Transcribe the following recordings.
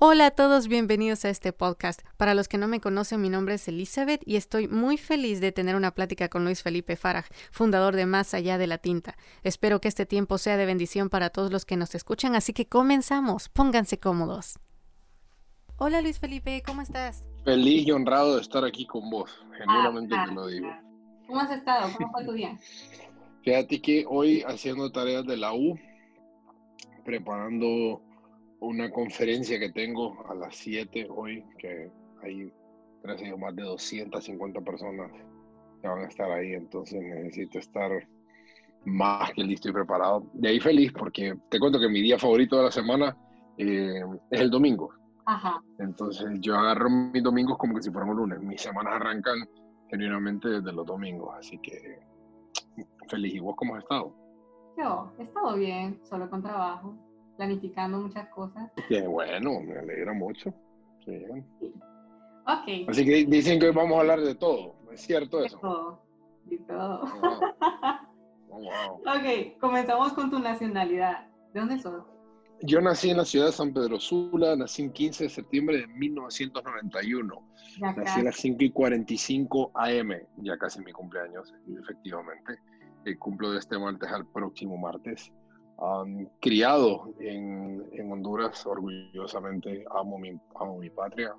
Hola a todos, bienvenidos a este podcast. Para los que no me conocen, mi nombre es Elizabeth y estoy muy feliz de tener una plática con Luis Felipe Faraj, fundador de Más Allá de la Tinta. Espero que este tiempo sea de bendición para todos los que nos escuchan, así que comenzamos. Pónganse cómodos. Hola Luis Felipe, ¿cómo estás? Feliz y honrado de estar aquí con vos, genuinamente te lo digo. ¿Cómo has estado? ¿Cómo fue tu día? Fíjate que hoy haciendo tareas de la U, preparando una conferencia que tengo a las 7 hoy, que hay, gracias más de 250 personas que van a estar ahí, entonces necesito estar más que listo y preparado. De ahí feliz porque te cuento que mi día favorito de la semana eh, es el domingo. Ajá. Entonces yo agarro mis domingos como que si fueran un lunes. Mis semanas arrancan genuinamente desde los domingos, así que feliz. ¿Y vos cómo has estado? Yo he estado bien, solo con trabajo planificando muchas cosas. Qué bueno, me alegra mucho. Sí. Ok. Así que dicen que hoy vamos a hablar de todo, ¿es cierto eso? De todo, de todo. Oh, wow. Ok, comenzamos con tu nacionalidad. ¿De dónde sos? Yo nací en la ciudad de San Pedro Sula, nací el 15 de septiembre de 1991. nací a las 5 y 45 AM, ya casi mi cumpleaños, efectivamente. El cumplo de este martes al próximo martes criado en, en, Honduras, orgullosamente amo mi, amo mi patria.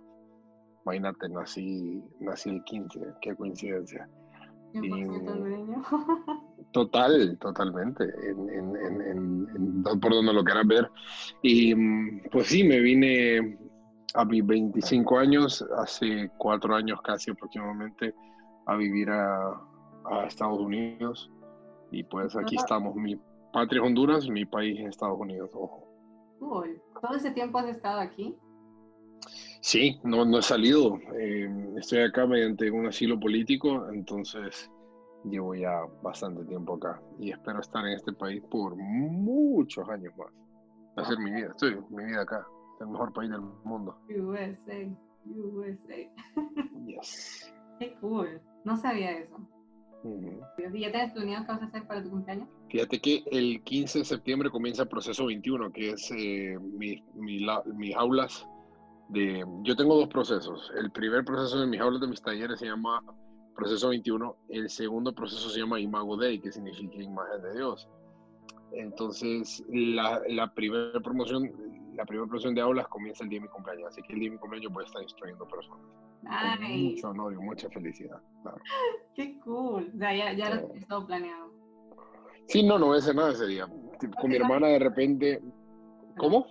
Imagínate, nací, nací el 15, qué coincidencia. total, totalmente, en, en, por donde lo quieras ver. Y pues sí, me vine a mis 25 años, hace cuatro años casi aproximadamente, a vivir a, a Estados Unidos. Y pues aquí estamos, mi patria Honduras, mi país es Estados Unidos, ojo. ¿Todo ese tiempo has estado aquí? Sí, no, no he salido. Eh, estoy acá mediante un asilo político, entonces llevo ya bastante tiempo acá y espero estar en este país por muchos años más. Hacer mi vida, estoy mi vida acá, el mejor país del mundo. USA, USA. Yes. Qué cool, no sabía eso. ¿Y ya tienes planeado qué vas a hacer para tu cumpleaños? Fíjate que el 15 de septiembre comienza el proceso 21, que es eh, mi, mis aulas de... Yo tengo dos procesos. El primer proceso de mis aulas de mis talleres se llama proceso 21. El segundo proceso se llama Imago Dei, que significa imagen de Dios. Entonces, la, la primera promoción, la primera promoción de aulas comienza el día de mi cumpleaños. Así que el día de mi cumpleaños voy a estar instruyendo personas mucho honor y mucha felicidad. Qué cool. O sea, ya, ya lo he todo planeado. Sí, no, no voy a hacer nada ese día. Con mi hermana de repente. ¿Cómo?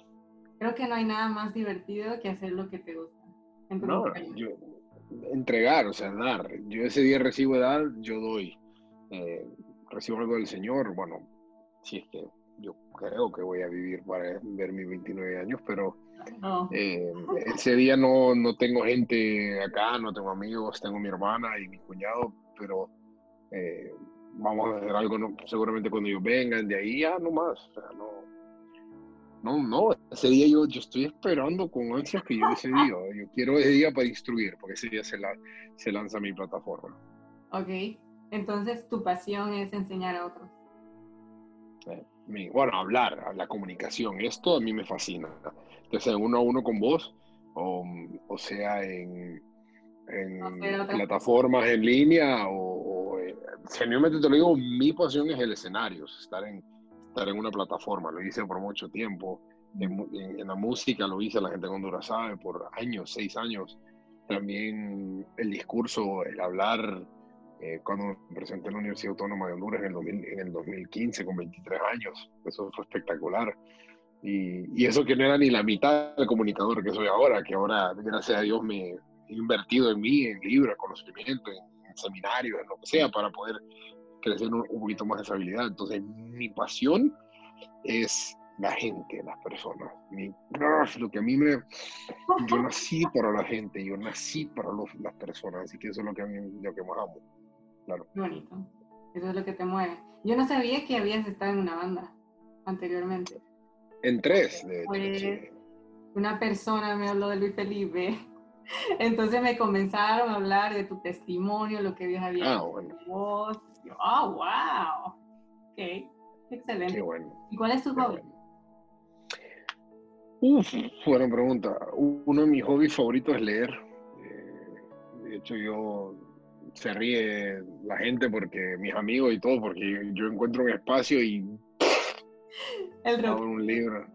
Creo que no hay nada más divertido que hacer lo que te gusta. No, yo, entregar, o sea, dar. Yo ese día recibo dar, yo doy. Eh, recibo algo del Señor, bueno, si es que yo creo que voy a vivir para ver mis 29 años, pero eh, ese día no, no tengo gente acá, no tengo amigos, tengo mi hermana y mi cuñado, pero eh, vamos a hacer algo seguramente cuando ellos vengan, de ahí ya no más. no, no, no, ese día yo, yo estoy esperando con ansias que yo ese día, yo quiero ese día para instruir, porque ese día se, la, se lanza mi plataforma. Ok, entonces tu pasión es enseñar a otros. Bueno, hablar, la comunicación, esto a mí me fascina. Sea uno a uno con vos, o, o sea en, en plataformas en línea, o, eh, genuinamente te lo digo, mi pasión es el escenario, estar en, estar en una plataforma, lo hice por mucho tiempo, en, en, la música lo hice, la gente en Honduras sabe, por años, seis años, también el discurso, el hablar, eh, cuando me presenté en la Universidad Autónoma de Honduras en el, en el 2015 con 23 años, eso fue espectacular. Y, eso que no era ni la mitad del comunicador que soy ahora, que ahora, gracias a Dios, me he invertido en mí, en libros, conocimiento, en, seminarios, en lo que sea, para poder crecer un, poquito más esa habilidad. Entonces, mi pasión es la gente, las personas. Mi, lo que a mí me... Yo nací para la gente, yo nací para las personas, así que eso es lo que a mí lo que más amo. Claro. bonito. Eso es lo que te mueve. Yo no sabía que habías estado en una banda anteriormente. En tres, de pues, Una persona me habló de Luis Felipe. Entonces me comenzaron a hablar de tu testimonio, lo que Dios había ah, bueno. vos. oh, wow. Ok, excelente. Qué bueno. ¿Y cuál es tu hobby? Uf, buena pregunta. Uno de mis hobbies favoritos es leer. Eh, de hecho, yo se ríe la gente porque mis amigos y todo, porque yo encuentro un espacio y El abro un libro.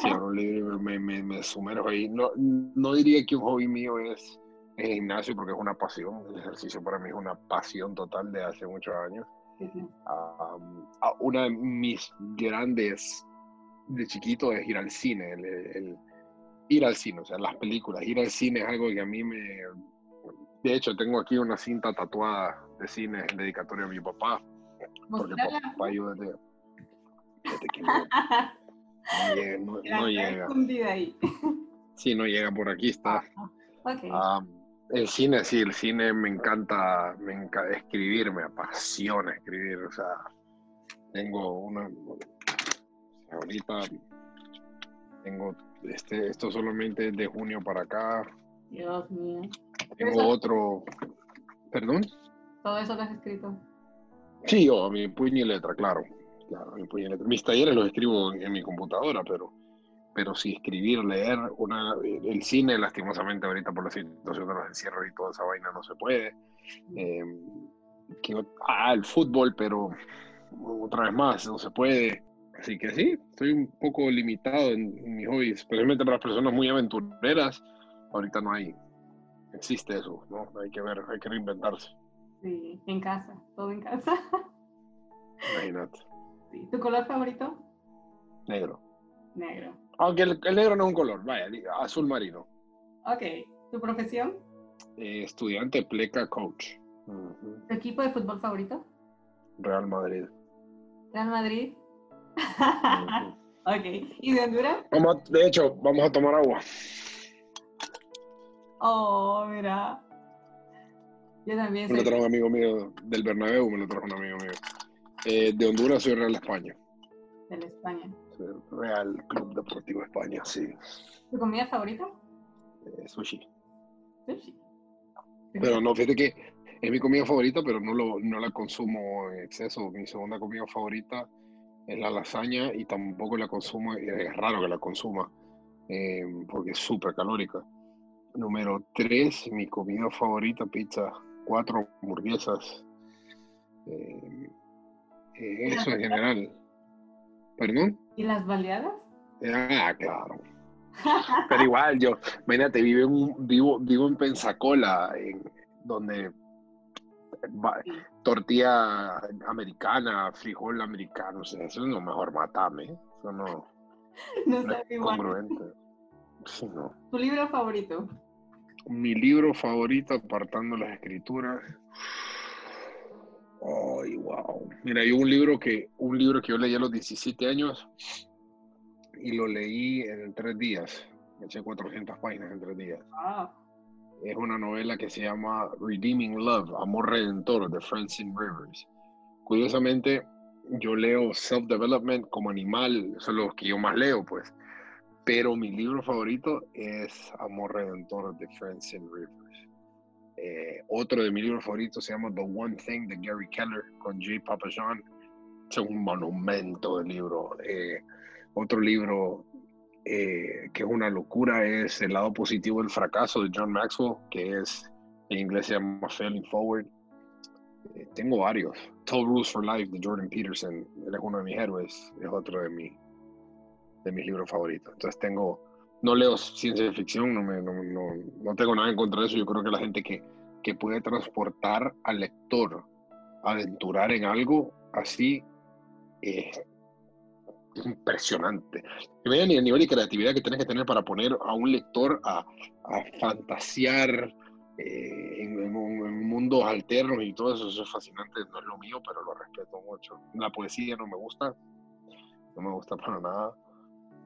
Sí, abro un libro y me, me, me sumerjo ahí. No, no diría que un hobby mío es el gimnasio porque es una pasión. El ejercicio para mí es una pasión total de hace muchos años. Um, a- una de mis grandes de chiquito es ir al cine, el, el- ir al cine, o sea, las películas, ir al cine es algo que a mí me... De hecho, tengo aquí una cinta tatuada de cine en dedicatoria a mi papá, porque papá yo desde, desde que no, llega, no- no llega. ahí. Sí, no llega por aquí, está. Ok. Ah, el cine, sí, el cine me encanta, me encanta escribir, me apasiona escribir, o sea, tengo una, ahorita tengo, este, esto solamente es de junio para acá, Dios mío. Tengo otro, perdón, Todo eso lo has escrito. sí, yo, a mi puño y letra, claro, claro, mi puño y letra. Mis talleres los escribo en, en mi computadora, pero, pero sí, escribir, leer, una, el cine, lastimosamente ahorita por la situación de los encierros y toda esa vaina no se puede. Eh, que, ah, el fútbol, pero otra vez más, no se puede. Así que sí, estoy un poco limitado en, en mis hobbies, especialmente para las personas muy aventureras. Ahorita no hay, existe eso, ¿no? Hay que ver, hay que reinventarse. Sí, en casa, todo en casa. Imagínate, Sí. ¿Tu color favorito? negro. Negro. Aunque el, el negro no es un color, vaya, azul marino. Ok. ¿Tu profesión? Eh, estudiante pleca coach. ¿Tu equipo de fútbol favorito? Real Madrid. Real Madrid. Ujú. ok. ¿Y de Honduras? Vamos a- de hecho, vamos a tomar agua. Oh, mira. Yo también Me lo trajo un amigo mío del Bernabéu, me lo trajo un amigo mío. Eh, de Honduras soy Real España. de la España. Real Club Deportivo España, sí. ¿Tu comida favorita? Eh, sushi. Sushi. Pero no, fíjate que es mi comida favorita, pero no, lo, no la consumo en exceso. Mi segunda comida favorita es la lasaña y tampoco la consumo, es raro que la consuma, eh, porque es súper calórica. Número tres, mi comida favorita, pizza, cuatro hamburguesas. Eh, eh, eso en general. ¿Perdón? ¿Y las baleadas? Ah, claro. Pero igual, yo, imagínate, vivo en, vivo, vivo en Pensacola, en, donde va- tortilla americana, frijol americano, o sea, eso es lo mejor matame. Eso no, No no es congruente. Sí, no. ¿Tu libro favorito? Mi libro favorito, apartando las escrituras. Ay, wow. Mira, hay un libro que, un libro que yo leí a los 17 años y lo leí en tres días. Me eché 400 páginas en tres días. Es una novela que se llama Redeeming Love, Amor Redentor, de Francine Rivers. Curiosamente, yo leo self-development como animal, eso es lo que yo más leo, pues. Pero mi libro favorito es Amor Redentor de Francine Rivers. Eh, otro de mis libros favoritos se llama The One Thing de Gary Keller con Jay Papasan. Es un monumento de libro. Eh, otro libro eh, que es una locura es El lado positivo del fracaso de John Maxwell, que es en inglés se llama Failing Forward. Eh, tengo varios. 12 Rules for Life de Jordan Peterson, él es uno de mis héroes, es otro de, mi, de mis libros favoritos. Entonces tengo, no leo ciencia ficción, no, me, no, no, no tengo nada en contra de eso. Yo creo que la gente que, que puede transportar al lector, aventurar en algo así, eh, es impresionante. Y vean el nivel de creatividad que tienes que tener para poner a un lector a, a fantasear eh, en, en en mundos alternos y todo eso, eso es fascinante, no es lo mío, pero lo respeto mucho. La poesía no me gusta, no me gusta para nada.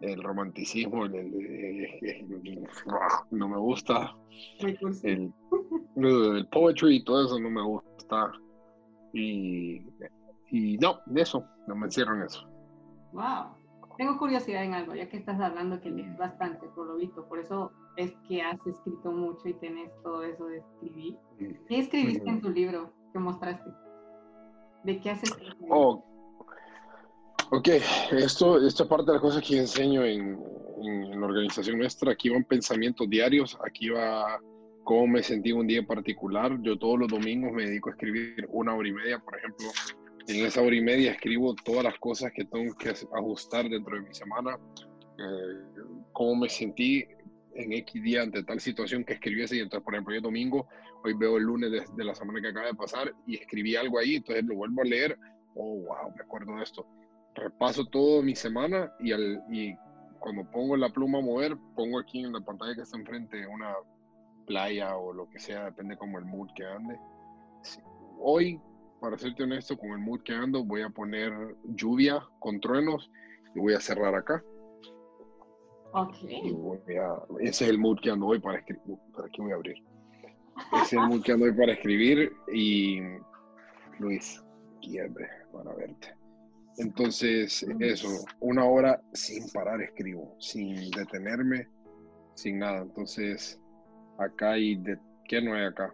El romanticismo, el- el- el- el- no me gusta. El poetry y todo eso no me gusta. Y, y no, de eso, no me encierro en eso. Wow. Tengo curiosidad en algo, ya que estás hablando que lees bastante, por lo visto. Por eso es que has escrito mucho y tenés todo eso de escribir. ¿Qué escribiste en tu libro que mostraste? ¿De qué has escrito? Oh, Ok, esto, esta parte de las cosas que enseño en, en, la organización nuestra, aquí van pensamientos diarios, aquí va cómo me sentí un día en particular. Yo todos los domingos me dedico a escribir una hora y media, por ejemplo. En esa hora y media escribo todas las cosas que tengo que ajustar dentro de mi semana, eh, cómo me sentí en X día ante tal situación que escribiese. Y entonces, por ejemplo, yo domingo, hoy veo el lunes de, de, la semana que acaba de pasar y escribí algo ahí, entonces lo vuelvo a leer. Oh, wow, me acuerdo de esto repaso todo mi semana y, al, y cuando pongo la pluma a mover, pongo aquí en la pantalla que está enfrente una playa o lo que sea, depende como el mood que ande. Hoy, para serte honesto, con el mood que ando, voy a poner lluvia con truenos y voy a cerrar acá. Ok. ese es el mood que ando hoy para escribir. Por aquí voy a abrir. Ese es el mood que ando hoy para escribir y Luis, quiebre para verte. Entonces, eso, una hora sin parar escribo, sin detenerme, sin nada. Entonces, acá hay de qué no hay acá.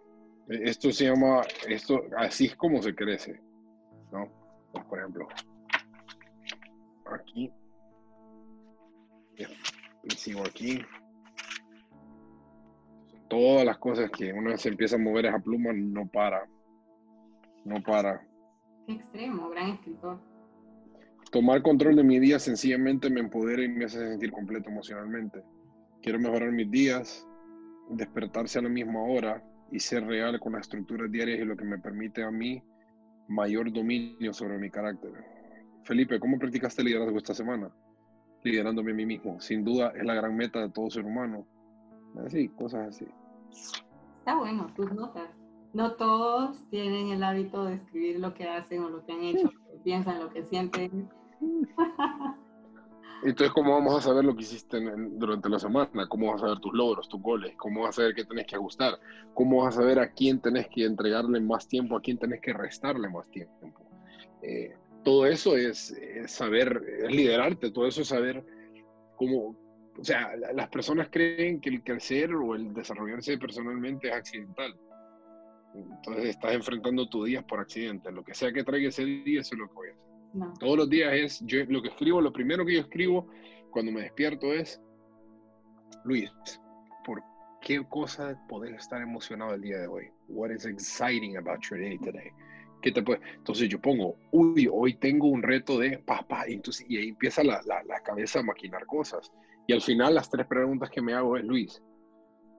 E, esto se llama, esto, así es como se crece, ¿no? Pues, por ejemplo, aquí, y sigo aquí. Todas las cosas que una vez se empieza a mover esa pluma, no para, no para. extremo, gran escritor tomar control de mi día sencillamente me empodera y me hace sentir completo emocionalmente. Quiero mejorar mis días, despertarse a la misma hora y ser real con las estructuras diarias y lo que me permite a mí mayor dominio sobre mi carácter. Felipe, ¿cómo practicaste liderazgo esta semana? Liderándome a mí mismo. Sin duda es la gran meta de todo ser humano. Así, cosas así. Está bueno, tus notas. No todos tienen el hábito de escribir lo que hacen o lo que han hecho, lo que piensan, lo que sienten. Entonces, ¿cómo vamos a saber lo que hiciste durante la semana? ¿Cómo vas a saber tus logros, tus goles? ¿Cómo vas a saber qué tenés que ajustar? ¿Cómo vas a saber a quién tenés que entregarle más tiempo, a quién tenés que restarle más tiempo? Eh, todo eso es, saber, es liderarte, todo eso es saber cómo, o sea, las personas creen que el crecer o el desarrollarse personalmente es accidental. Entonces estás enfrentando tu día por accidente. Lo que sea que traiga ese día, eso es lo que voy a hacer. Todos los días es, yo lo que escribo, lo primero que yo escribo cuando me despierto es, Luis, ¿por qué cosa podés estar emocionado el día de hoy? What is exciting about your day today? ¿Qué te puede? Entonces yo pongo, uy, hoy tengo un reto de papá, y, entonces, y ahí empieza la, la, la cabeza a maquinar cosas. Y al final las tres preguntas que me hago es, Luis,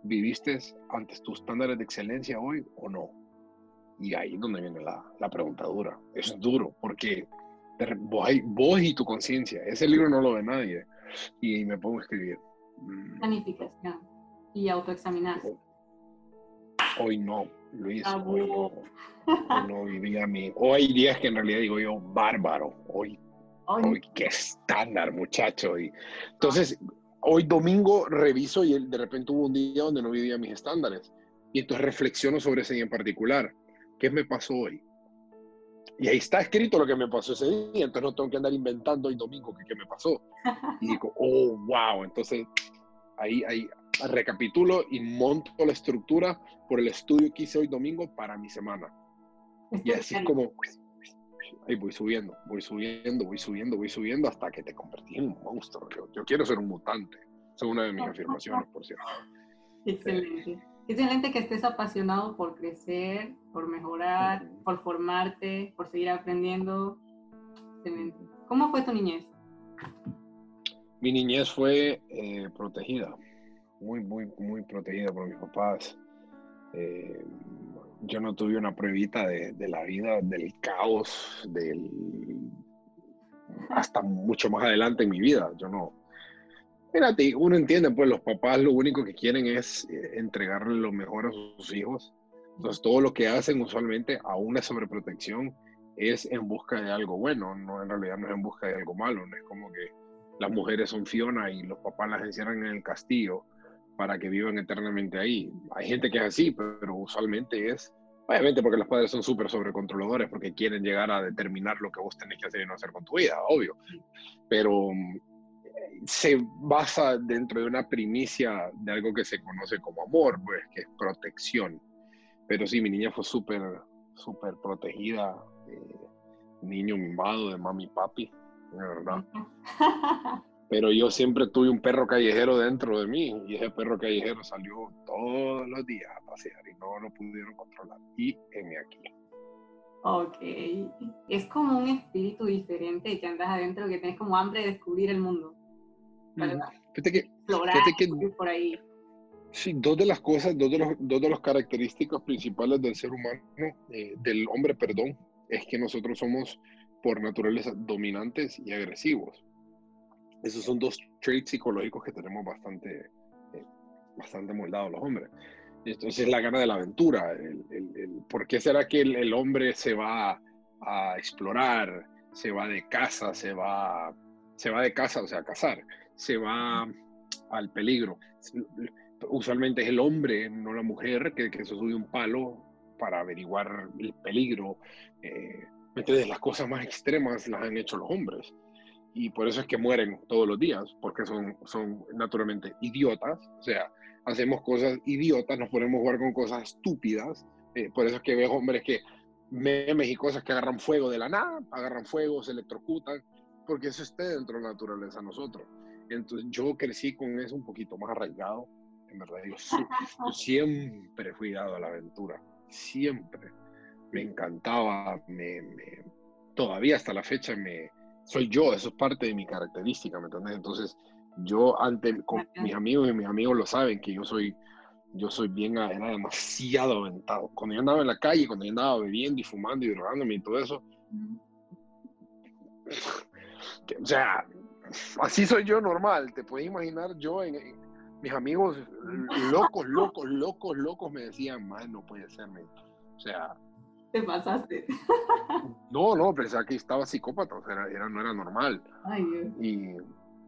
¿viviste antes tus estándares de excelencia hoy o no? Y ahí es donde viene la, la pregunta dura. Es duro porque vos, y tu conciencia. Ese libro no lo ve nadie. Y me pongo a escribir. Mm. Planificación y autoexaminarse. Hoy no, Luis. Ah, hoy no, vivía mi. Hoy hay días que en realidad digo yo, bárbaro. Hoy, hoy, qué estándar, muchacho. Y, entonces, hoy domingo reviso y de repente hubo un día donde no vivía mis estándares. Y entonces reflexiono sobre ese día en particular. ¿Qué me pasó hoy? Y ahí está escrito lo que me pasó ese día, entonces no tengo que andar inventando hoy domingo qué me pasó. Y digo, oh, wow, entonces ahí, ahí recapitulo y monto la estructura por el estudio que hice hoy domingo para mi semana. Y así es como, ahí voy subiendo, voy subiendo, voy subiendo, voy subiendo hasta que te convertí en un monstruo. Yo, yo quiero ser un mutante. Esa es una de mis afirmaciones, por cierto. Excelente. Excelente que estés apasionado por crecer, por mejorar, por formarte, por seguir aprendiendo. Excelente. ¿Cómo fue tu niñez? Mi niñez fue eh, protegida, muy, muy, muy protegida por mis papás. Eh, yo no tuve una pruebita de, de, la vida, del caos, del hasta mucho más adelante en mi vida. Yo no, Fíjate, uno entiende, pues los papás lo único que quieren es eh, entregarle lo mejor a sus hijos. Entonces, todo lo que hacen usualmente a una sobreprotección es en busca de algo bueno, no en realidad no es en busca de algo malo, no es como que las mujeres son Fiona y los papás las encierran en el castillo para que vivan eternamente ahí. Hay gente que es así, pero usualmente es, obviamente porque los padres son súper sobrecontroladores, porque quieren llegar a determinar lo que vos tenés que hacer y no hacer con tu vida, obvio. Pero se basa dentro de una primicia de algo que se conoce como amor, pues, que es protección. Pero sí, mi niña fue súper, súper protegida, eh, niño mimado de mami y papi. verdad. Pero yo siempre tuve un perro callejero dentro de mí y ese perro callejero salió todos los días a pasear y no lo pudieron controlar. Y en aquí. Ok. Es como un espíritu diferente que andas adentro, que tienes como hambre de descubrir el mundo. ¿Verdad? Fíjate que, que, por ahí. Sí, dos de las cosas, dos de los, dos de las características principales del ser humano, eh, del hombre, perdón, es que nosotros somos por naturaleza dominantes y agresivos. Esos son dos traits psicológicos que tenemos bastante, eh, bastante moldados los hombres. Entonces la gana de la aventura. El, ¿Por qué será que el, hombre se va a explorar, se va de casa, se va, se va de casa, o sea, a cazar, se va al peligro? Usualmente es el hombre, no la mujer, que, que se sube un palo para averiguar el peligro. Eh, entonces las cosas más extremas las han hecho los hombres. Y por eso es que mueren todos los días, porque son, son naturalmente idiotas. O sea, hacemos cosas idiotas, nos ponemos a jugar con cosas estúpidas. Eh, por eso es que veo hombres que memes y cosas que agarran fuego de la nada, agarran fuego, se electrocutan, porque eso está dentro de la naturaleza nosotros. Entonces yo crecí con eso un poquito más arraigado. En verdad, yo, siempre fui dado a la aventura, siempre. Me encantaba, me, todavía hasta la fecha me, soy yo, eso es parte de mi característica, ¿me entiendes? Entonces, yo ante con mis amigos y mis amigos lo saben que yo soy yo soy bien era demasiado aventado cuando yo andaba en la calle cuando yo andaba bebiendo y fumando y drogándome y todo eso o sea así soy yo normal te puedes imaginar yo en, mis amigos locos locos locos locos me decían man no puede ser o sea te pasaste no no pensaba que estaba psicópata o sea era, no era normal Ay, Dios. y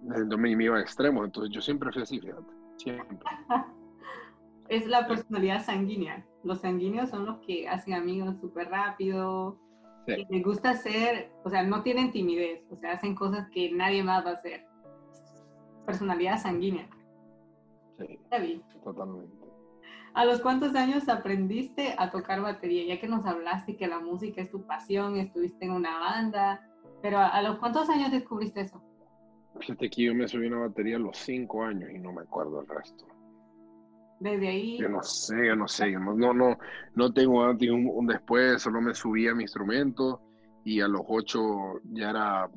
entonces me iba a extremos, entonces yo siempre fui así, fíjate, siempre. es la personalidad sanguínea. Los sanguíneos son los que hacen amigos súper rápido, les gusta hacer, o sea, no tienen timidez, o sea, hacen cosas que nadie más va a hacer. Personalidad sanguínea. Sí, totalmente. ¿A los cuántos años aprendiste a tocar batería? Ya que nos hablaste que la música es tu pasión, estuviste en una banda, pero ¿a los cuántos años descubriste eso? Fíjate que yo me subí una batería a los cinco años y no me acuerdo el resto. Desde ahí. Yo no sé, yo no sé, yo no, no, no, tengo antes un, un, después, solo me subí a mi instrumento y a los ocho ya era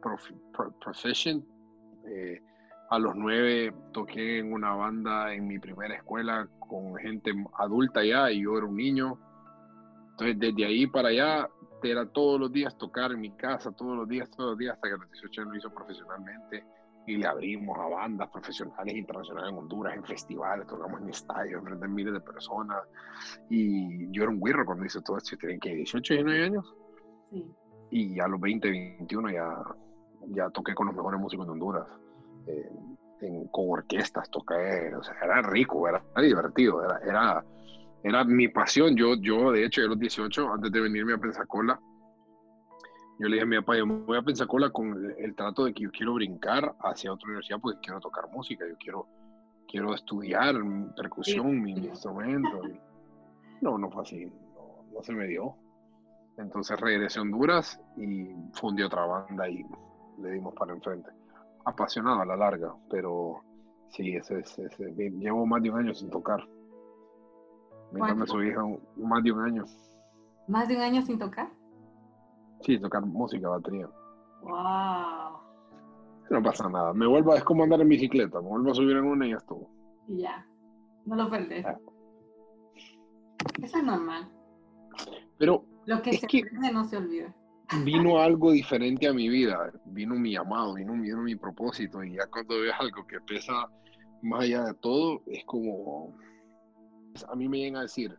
prof, proficient. Eh, a los nueve toqué en una banda en mi primera escuela con gente adulta ya y yo era un niño. Entonces desde ahí para allá era todos los días tocar en mi casa, todos los días, todos los días, hasta que a los 18 años lo hizo profesionalmente y le abrimos a bandas profesionales internacionales en Honduras, en festivales, tocamos en estadios, frente a miles de personas. Y yo era un guirro cuando hice todo esto, tenía que 18, 19 años. Sí. Y a los 20, 21 ya, ya toqué con los mejores músicos de Honduras. Eh, con orquestas o sea, era rico, era, divertido, era, era era mi pasión. Yo, yo, de hecho, a los 18, antes de venirme a Pensacola, yo le dije a mi papá, yo me voy a Pensacola con el, trato de que yo quiero brincar hacia otra universidad porque quiero tocar música, yo quiero, quiero estudiar percusión, mi, instrumento. no, no fue así, no, se me dio. Entonces regresé a Honduras y fundí otra banda y le dimos para enfrente. Apasionado a la larga, pero sí, ese, ese, llevo más de un año sin tocar. Me su hija más de un año. ¿Más de un año sin tocar? Sí, tocar música, batería. ¡Wow! No pasa nada. Me vuelvo, es como andar en bicicleta. Me vuelvo a subir en una y ya estuvo. Y ya. No lo perdés. Eso es normal. Pero. Lo que se pierde no se olvida. Vino algo diferente a mi vida. Vino mi llamado, vino, vino mi propósito. Y ya cuando ves algo que pesa más allá de todo, es como a mí me llegan a decir,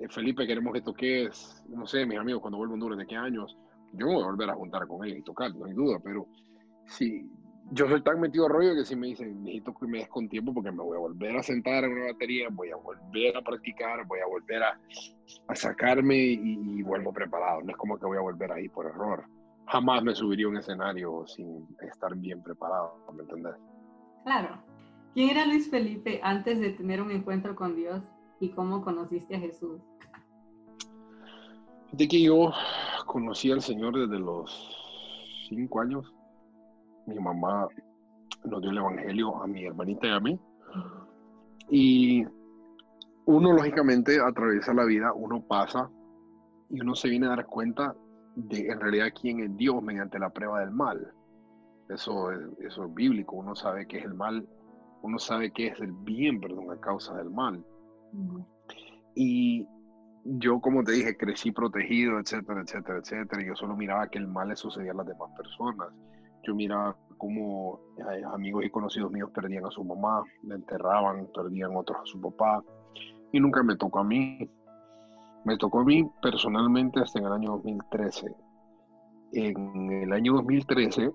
eh, Felipe, queremos que toques, no sé, mis amigos, cuando vuelvo a Honduras, ¿de qué años? Yo me voy a volver a juntar con ellos y tocar, no hay duda, pero si yo soy tan metido rollo que si me dicen, necesito que me des con tiempo porque me voy a volver a sentar en una batería, voy a volver a practicar, voy a volver a, a sacarme y, vuelvo preparado. No es como que voy a volver ahí por error. Jamás me subiría a un escenario sin estar bien preparado, ¿me entendés? Claro. ¿Quién era Luis Felipe antes de tener un encuentro con Dios y cómo conociste a Jesús? De que yo conocí al Señor desde los cinco años, mi mamá nos dio el Evangelio a mi hermanita y a mí. Y uno, lógicamente, atraviesa la vida, uno pasa y uno se viene a dar cuenta de en realidad quién es Dios mediante la prueba del mal. Eso es, eso es bíblico, uno sabe qué es el mal, uno sabe qué es el bien, perdón, a causa del mal. Y yo, como te dije, crecí protegido, etcétera, etcétera, etcétera. Y yo solo miraba que el mal le sucedía a las demás personas. Yo miraba cómo eh, amigos y conocidos míos perdían a su mamá, la enterraban, perdían otros a su papá. Y nunca me tocó a mí. Me tocó a mí personalmente hasta en el año 2013. En el año 2013,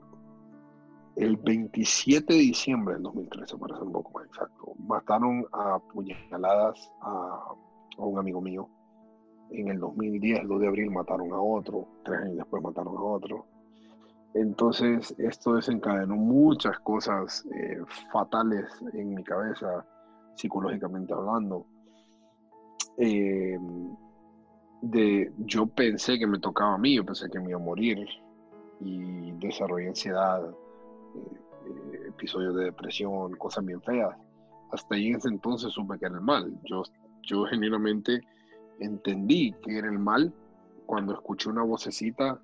el 27 de diciembre del 2013, para ser un poco más exacto, mataron a puñaladas a, a un amigo mío en el 2010, el 2 de abril, mataron a otro, tres años después mataron a otro. Entonces, esto desencadenó muchas cosas eh, fatales en mi cabeza, psicológicamente hablando. Eh, de, yo pensé que me tocaba a mí, yo pensé que me iba a morir y desarrollé ansiedad, eh, episodios de depresión, cosas bien feas. Hasta ahí en ese entonces supe que era el mal. Yo, yo genuinamente entendí que era el mal cuando escuché una vocecita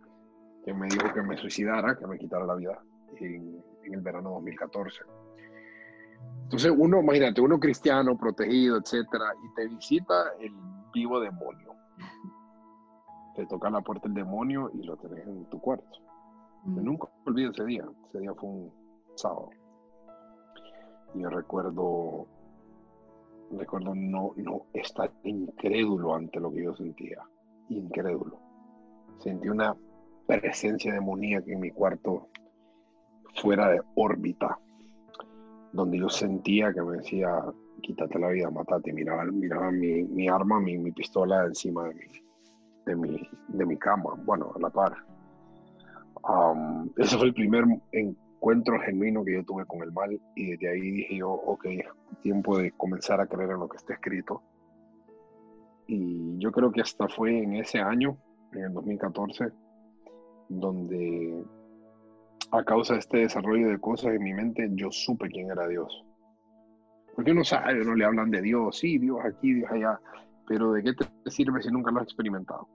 que me dijo que me suicidara, que me quitara la vida en, el verano 2014. Entonces uno, imagínate, uno cristiano, protegido, etcétera, y te visita el vivo demonio. Te toca la puerta el demonio y lo tenés en tu cuarto. Mm. Nunca olvidé ese día. Ese día fue un sábado. Y yo recuerdo recuerdo no, no estar incrédulo ante lo que yo sentía, incrédulo. Sentí una presencia demoníaca en mi cuarto fuera de órbita, donde yo sentía que me decía, quítate la vida, matate, miraba, miraba mi, mi arma, mi, mi, pistola encima de mi, de mi, de mi cama, bueno, a la par. Um, ese fue el primer encuentro genuino que yo tuve con el mal y desde ahí dije yo, ok, tiempo de comenzar a creer en lo que está escrito. Y yo creo que hasta fue en ese año, en el 2014, donde a causa de este desarrollo de cosas en mi mente, yo supe quién era Dios. Porque uno sabe, no le hablan de Dios, sí, Dios aquí, Dios allá, pero ¿de qué te sirve si nunca lo has experimentado?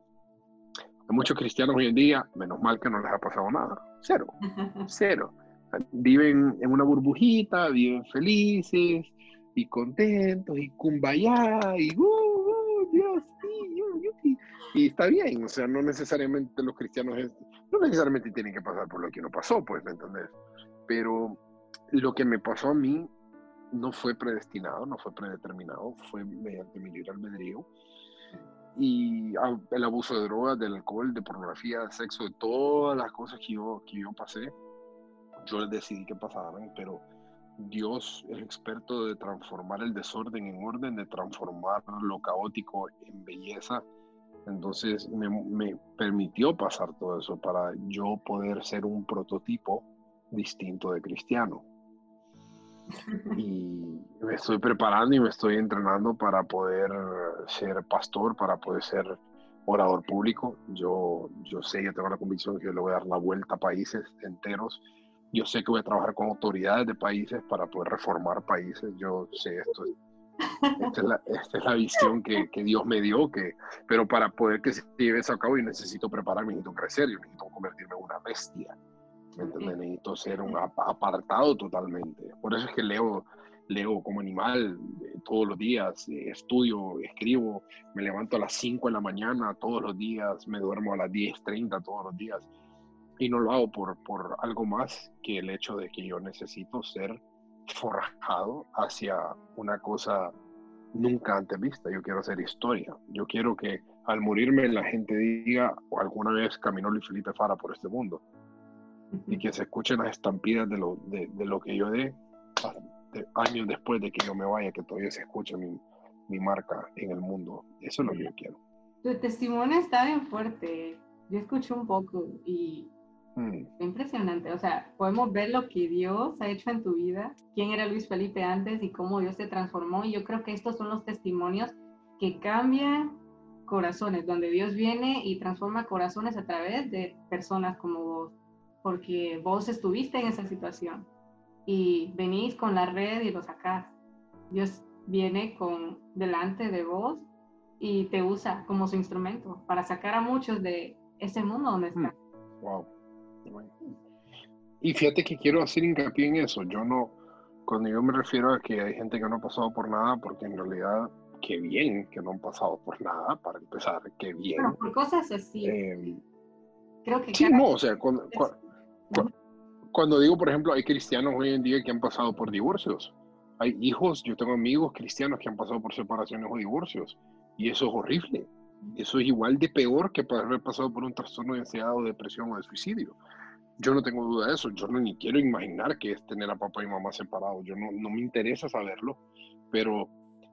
Hay muchos cristianos hoy en día, menos mal que no les ha pasado nada, cero, cero viven en una burbujita, viven felices y contentos y kumbaya y uh, uh, Dios, sí, y está bien, o sea, no necesariamente los cristianos no necesariamente tienen que pasar por lo que uno pasó, pues, ¿me entendés? Pero lo que me pasó a mí no fue predestinado, no fue predeterminado, fue mediante mi libre albedrío. Y el abuso de drogas, del alcohol, de pornografía, de sexo, de todas las cosas que yo, que yo pasé, yo decidí que pasaran, pero Dios es experto de transformar el desorden en orden, de transformar lo caótico en belleza. Entonces me, me, permitió pasar todo eso para yo poder ser un prototipo distinto de cristiano. Y me estoy preparando y me estoy entrenando para poder ser pastor, para poder ser orador público. Yo, yo sé, yo tengo la convicción que yo le voy a dar la vuelta a países enteros yo sé que voy a trabajar con autoridades de países para poder reformar países. Yo sé esto. Esta es la, esta es la visión que, que, Dios me dio, que, pero para poder que se lleve eso a cabo, yo necesito prepararme, necesito crecer, yo necesito convertirme en una bestia. ¿me entiendes? Necesito ser un apartado totalmente. Por eso es que leo, leo como animal eh, todos los días, eh, estudio, escribo, me levanto a las 5 de la mañana todos los días, me duermo a las 10.30 todos los días y no lo hago por, por algo más que el hecho de que yo necesito ser forjado hacia una cosa nunca antes vista. Yo quiero hacer historia. Yo quiero que al morirme la gente diga, alguna vez caminó Luis Felipe Fara por este mundo. Y que se escuchen las estampidas de lo, de, de lo que yo dé años después de que yo me vaya, que todavía se escuche mi, mi marca en el mundo. Eso es lo que yo quiero. Tu testimonio está bien fuerte. Yo escuché un poco y. Impresionante, o sea, podemos ver lo que Dios ha hecho en tu vida, quién era Luis Felipe antes y cómo Dios te transformó. Y yo creo que estos son los testimonios que cambian corazones, donde Dios viene y transforma corazones a través de personas como vos. porque vos estuviste en esa situación y venís con la red y lo sacás. Dios viene con delante de vos y te usa como su instrumento para sacar a muchos de ese mundo donde están. Wow. Y fíjate que quiero hacer hincapié en eso. Yo no, cuando yo me refiero a que hay gente que no ha pasado por nada, porque en realidad, qué bien que no han pasado por nada, para empezar, qué bien. por cosas así. Em, Creo que. Sí, no, o sea, cuando, cuando digo, por ejemplo, hay cristianos hoy en día que han pasado por divorcios. Hay hijos, yo tengo amigos cristianos que han pasado por separaciones o divorcios. Y eso es horrible. Eso es igual de peor que haber pasado por un trastorno de ansiedad o depresión o de suicidio. Yo no tengo duda de eso. Yo no ni quiero imaginar que es tener a papá y mamá separados. Yo no, no me interesa saberlo. Pero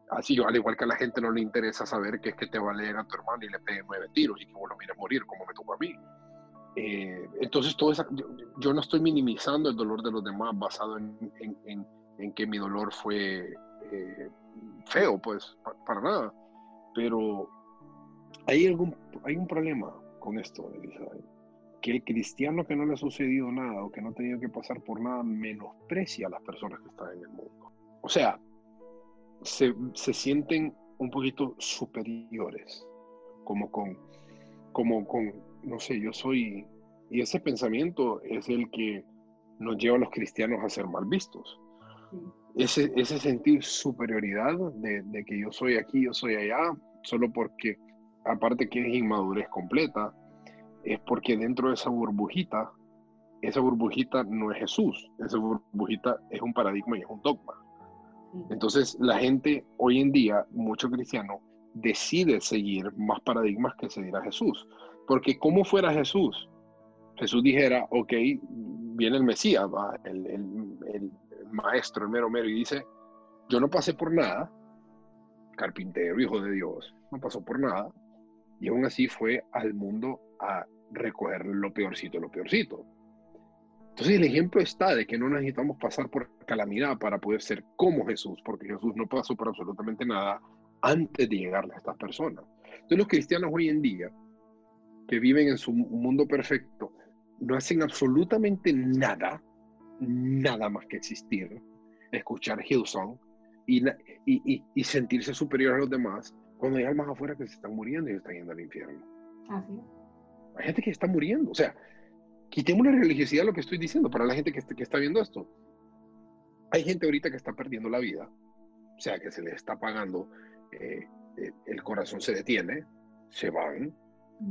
así, al igual que a la gente no le interesa saber que es que te va a tu hermano y le pegue nueve tiros y que vos lo morir como me tocó a mí. Eh, entonces, todo esa, yo, no estoy minimizando el dolor de los demás basado en, en, en, que mi dolor fue eh, feo, pues, para nada. Pero hay, algún, hay un problema con esto, Elizabeth. Que el cristiano que no le ha sucedido nada o que no ha tenido que pasar por nada menosprecia a las personas que están en el mundo. O sea, se, se sienten un poquito superiores, como con, como con no sé, yo soy, y ese pensamiento es el que nos lleva a los cristianos a ser mal vistos. Ese, ese sentir superioridad de, que yo soy aquí, yo soy allá, solo porque, aparte que es inmadurez completa, es porque dentro de esa burbujita, esa burbujita no es Jesús, esa burbujita es un paradigma y es un dogma. Entonces la gente hoy en día, mucho cristiano, decide seguir más paradigmas que seguir a Jesús. Porque como fuera Jesús, Jesús dijera, ok, viene el Mesías, El, maestro, el mero mero, y dice, yo no pasé por nada, carpintero, hijo de Dios, no pasó por nada, y aún así fue al mundo a recoger lo peorcito, lo peorcito. Entonces el ejemplo está de que no necesitamos pasar por calamidad para poder ser como Jesús, porque Jesús no pasó por absolutamente nada antes de llegarle a estas personas. Entonces los cristianos hoy en día que viven en su mundo perfecto, no hacen absolutamente nada, nada más que existir, escuchar Hillsong y, y, y, sentirse superior a los demás, cuando hay almas afuera que se están muriendo y están yendo al infierno. Así. Hay gente que está muriendo. O sea, quitemos la religiosidad de lo que estoy diciendo para la gente que, que está viendo esto. Hay gente ahorita que está perdiendo la vida, o sea, que se le está apagando, eh, eh, el corazón se detiene, se van,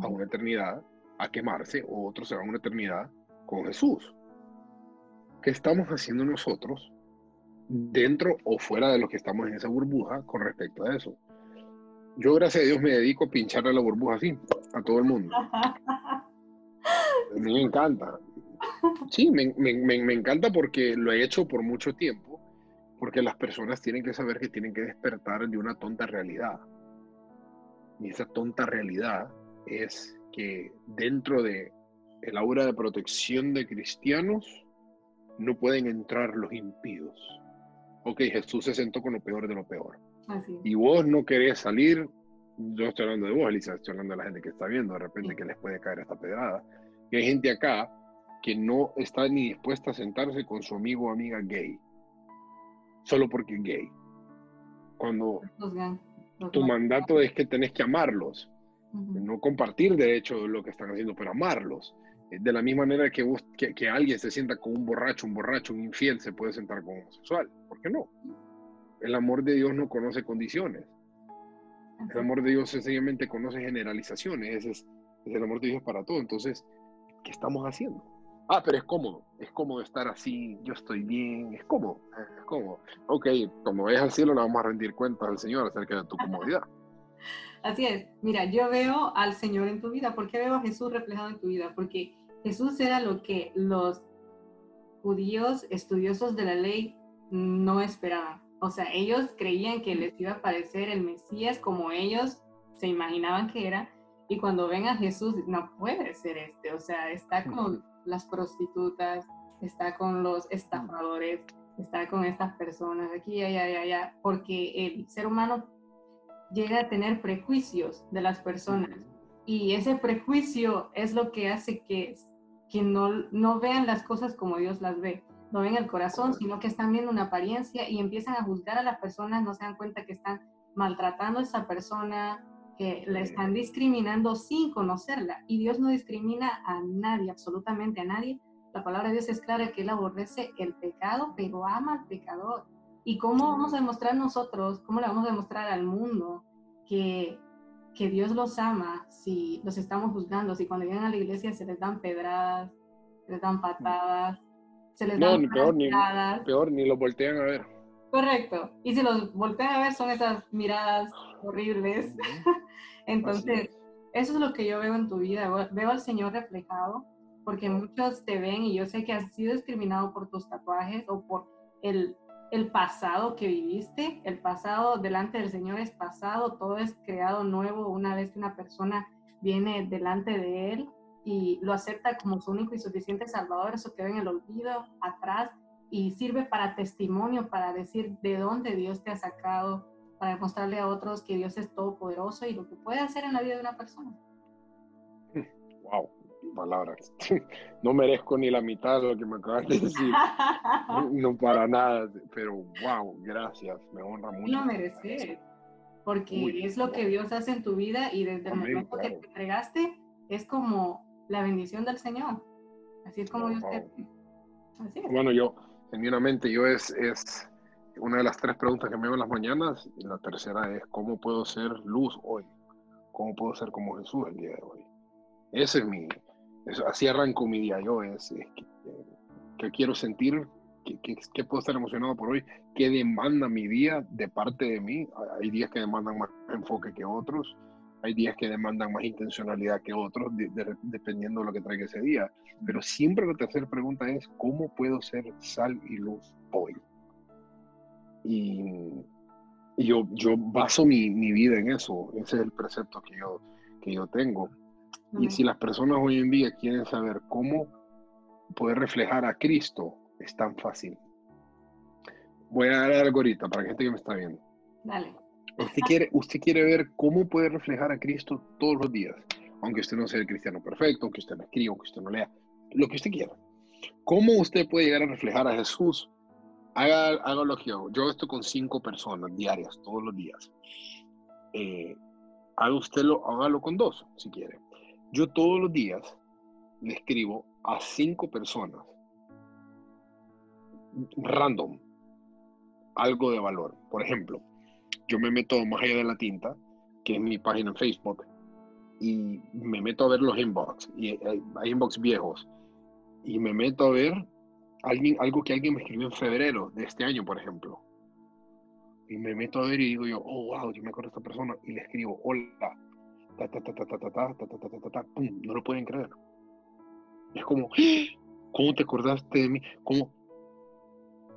a una eternidad a quemarse, o otros se van a una eternidad con Jesús. ¿Qué estamos haciendo nosotros dentro o fuera de lo que estamos en esa burbuja con respecto a eso? Yo, gracias a Dios, me dedico a pincharle la burbuja así, a todo el mundo. A mí me encanta. Sí, me, me, me, encanta porque lo he hecho por mucho tiempo, porque las personas tienen que saber que tienen que despertar de una tonta realidad. Y esa tonta realidad es que dentro de el aura de protección de cristianos no pueden entrar los impíos. Ok, Jesús se sentó con lo peor de lo peor. Y vos no querés salir, yo estoy hablando de vos, Elisa, estoy hablando de la gente que está viendo de repente que les puede caer esta pedrada. Y hay gente acá que no está ni dispuesta a sentarse con su amigo o amiga gay, solo porque es gay. Cuando tu mandato es que tenés que amarlos, no compartir de hecho lo que están haciendo, pero amarlos. Eh, de la misma manera que, que, alguien se sienta con un borracho, un borracho, un infiel, se puede sentar con un homosexual. ¿Por qué no? El amor de Dios no conoce condiciones. El amor de Dios sencillamente conoce generalizaciones. Ese es, el amor de Dios para todo. Entonces, ¿qué estamos haciendo? Ah, pero es cómodo. Es cómodo estar así. Yo estoy bien. Es cómodo. Es cómodo. Ok, como ves al cielo, le vamos a rendir cuentas al Señor acerca de tu comodidad. Así es. Mira, yo veo al Señor en tu vida. ¿Por qué veo a Jesús reflejado en tu vida? Porque Jesús era lo que los judíos estudiosos de la ley no esperaban. O sea, ellos creían que les iba a aparecer el Mesías como ellos se imaginaban que era. Y cuando ven a Jesús, no puede ser este. O sea, está con las prostitutas, está con los estafadores, está con estas personas aquí, allá, allá, allá. Porque el ser humano llega a tener prejuicios de las personas y ese prejuicio es lo que hace que, que no, no vean las cosas como Dios las ve, no ven el corazón, sino que están viendo una apariencia y empiezan a juzgar a las personas, no se dan cuenta que están maltratando a esa persona, que la están discriminando sin conocerla. Y Dios no discrimina a nadie, absolutamente a nadie. La palabra de Dios es clara que Él aborrece el pecado, pero ama al pecador. ¿Y cómo vamos a demostrar nosotros, cómo le vamos a demostrar al mundo que, que Dios los ama si los estamos juzgando? Si cuando llegan a la iglesia se les dan pedradas, se les dan patadas, se les dan ni peor, ni, peor, ni los voltean a ver. Correcto. Y si los voltean a ver son esas miradas horribles. Entonces, eso es lo que yo veo en tu vida. Veo al Señor reflejado porque muchos te ven y yo sé que has sido discriminado por tus tatuajes o por el, el pasado que viviste. El pasado delante del Señor es pasado, todo es creado nuevo una vez que una persona viene delante de Él y lo acepta como su único y suficiente Salvador, eso queda en el olvido atrás y sirve para testimonio, para decir de dónde Dios te ha sacado, para demostrarle a otros que Dios es todopoderoso y lo que puede hacer en la vida de una persona. Wow, palabras. No merezco ni la mitad de lo que me acabas de decir. No para nada, pero wow, gracias, me honra mucho. No mereces, porque es lo que Dios hace en tu vida y desde el momento que te entregaste es como la bendición del Señor. Así es como Dios te... Así es. Bueno, yo, genuinamente, yo es, es una de las tres preguntas que me hago en las mañanas y la tercera es, ¿cómo puedo ser luz hoy? ¿Cómo puedo ser como Jesús el día de hoy? Ese es mi, así arranco mi día yo, es, que, quiero sentir, que, puedo estar emocionado por hoy, qué demanda mi día de parte de mí. Hay días que demandan más enfoque que otros, hay días que demandan más intencionalidad que otros, dependiendo de lo que traiga ese día. Pero siempre la tercera pregunta es, ¿cómo puedo ser sal y luz hoy? Y, yo, yo baso mi, mi, vida en eso, ese es el precepto que yo, que yo tengo. Y si las personas hoy en día quieren saber cómo poder reflejar a Cristo, es tan fácil. Voy a dar algo ahorita para la gente que me está viendo. Dale. Usted quiere, usted quiere ver cómo puede reflejar a Cristo todos los días, aunque usted no sea el cristiano perfecto, aunque usted no escriba, aunque usted no lea, lo que usted quiera. ¿Cómo usted puede llegar a reflejar a Jesús? Haga, haga lo que yo Yo estoy con cinco personas diarias, todos los días. Eh, haga usted lo, hágalo con dos, si quiere. Yo todos los días le escribo a cinco personas random algo de valor. Por ejemplo, yo me meto más allá de la tinta, que es mi página en Facebook, y me meto a ver los inbox, y hay inbox viejos, y me meto a ver alguien, algo que alguien me escribió en febrero de este año, por ejemplo. Y me meto a ver y digo yo, oh, wow, yo me acuerdo de esta persona, y le escribo, hola, ta, ta, ta, ta, ta, ta, ta, ta, ta, ta, ta, pum, no lo pueden creer. Es como, ¿cómo te acordaste de mí? ¿Cómo?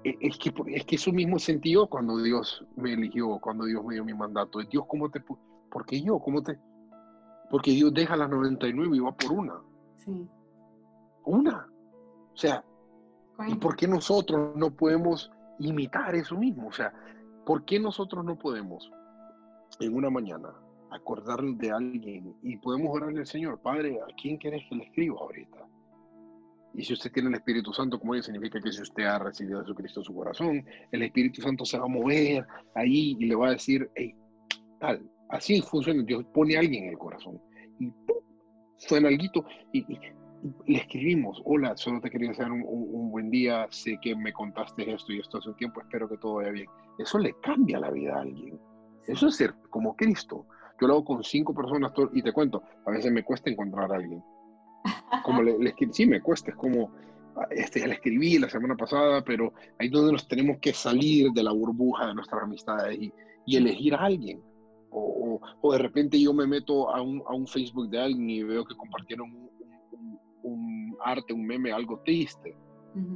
Es que, es que eso mismo sentido cuando Dios me eligió, cuando Dios me dio mi mandato. Dios, ¿cómo te... ¿Por qué yo? ¿Cómo te...? Porque Dios deja las 99 y va por una. Sí. Una. O sea, ¿y por qué nosotros no podemos imitar eso mismo? O sea, ¿por qué nosotros no podemos en una mañana acordar de alguien y podemos orarle al Señor, Padre, ¿a quién quieres que le escriba ahorita? Y si usted tiene el Espíritu Santo, como ello, significa que si usted ha recibido a Jesucristo en su corazón, el Espíritu Santo se va a mover ahí y le va a decir, hey, tal, así funciona. Dios pone a alguien en el corazón y ¡pum! suena algo y, y, le escribimos, hola, solo te quería hacer un, buen día, sé que me contaste esto y esto hace un tiempo, espero que todo vaya bien. Eso le cambia la vida a alguien. Eso es ser como Cristo. Yo lo hago con cinco personas y te cuento, a veces me cuesta encontrar a alguien como le, le, sí, me cuesta, es como, este, ya le escribí la semana pasada, pero ahí es donde nos tenemos que salir de la burbuja de nuestras amistades y, y elegir a alguien. O, o, de repente yo me meto a un, a un, Facebook de alguien y veo que compartieron un, un, arte, un meme, algo triste,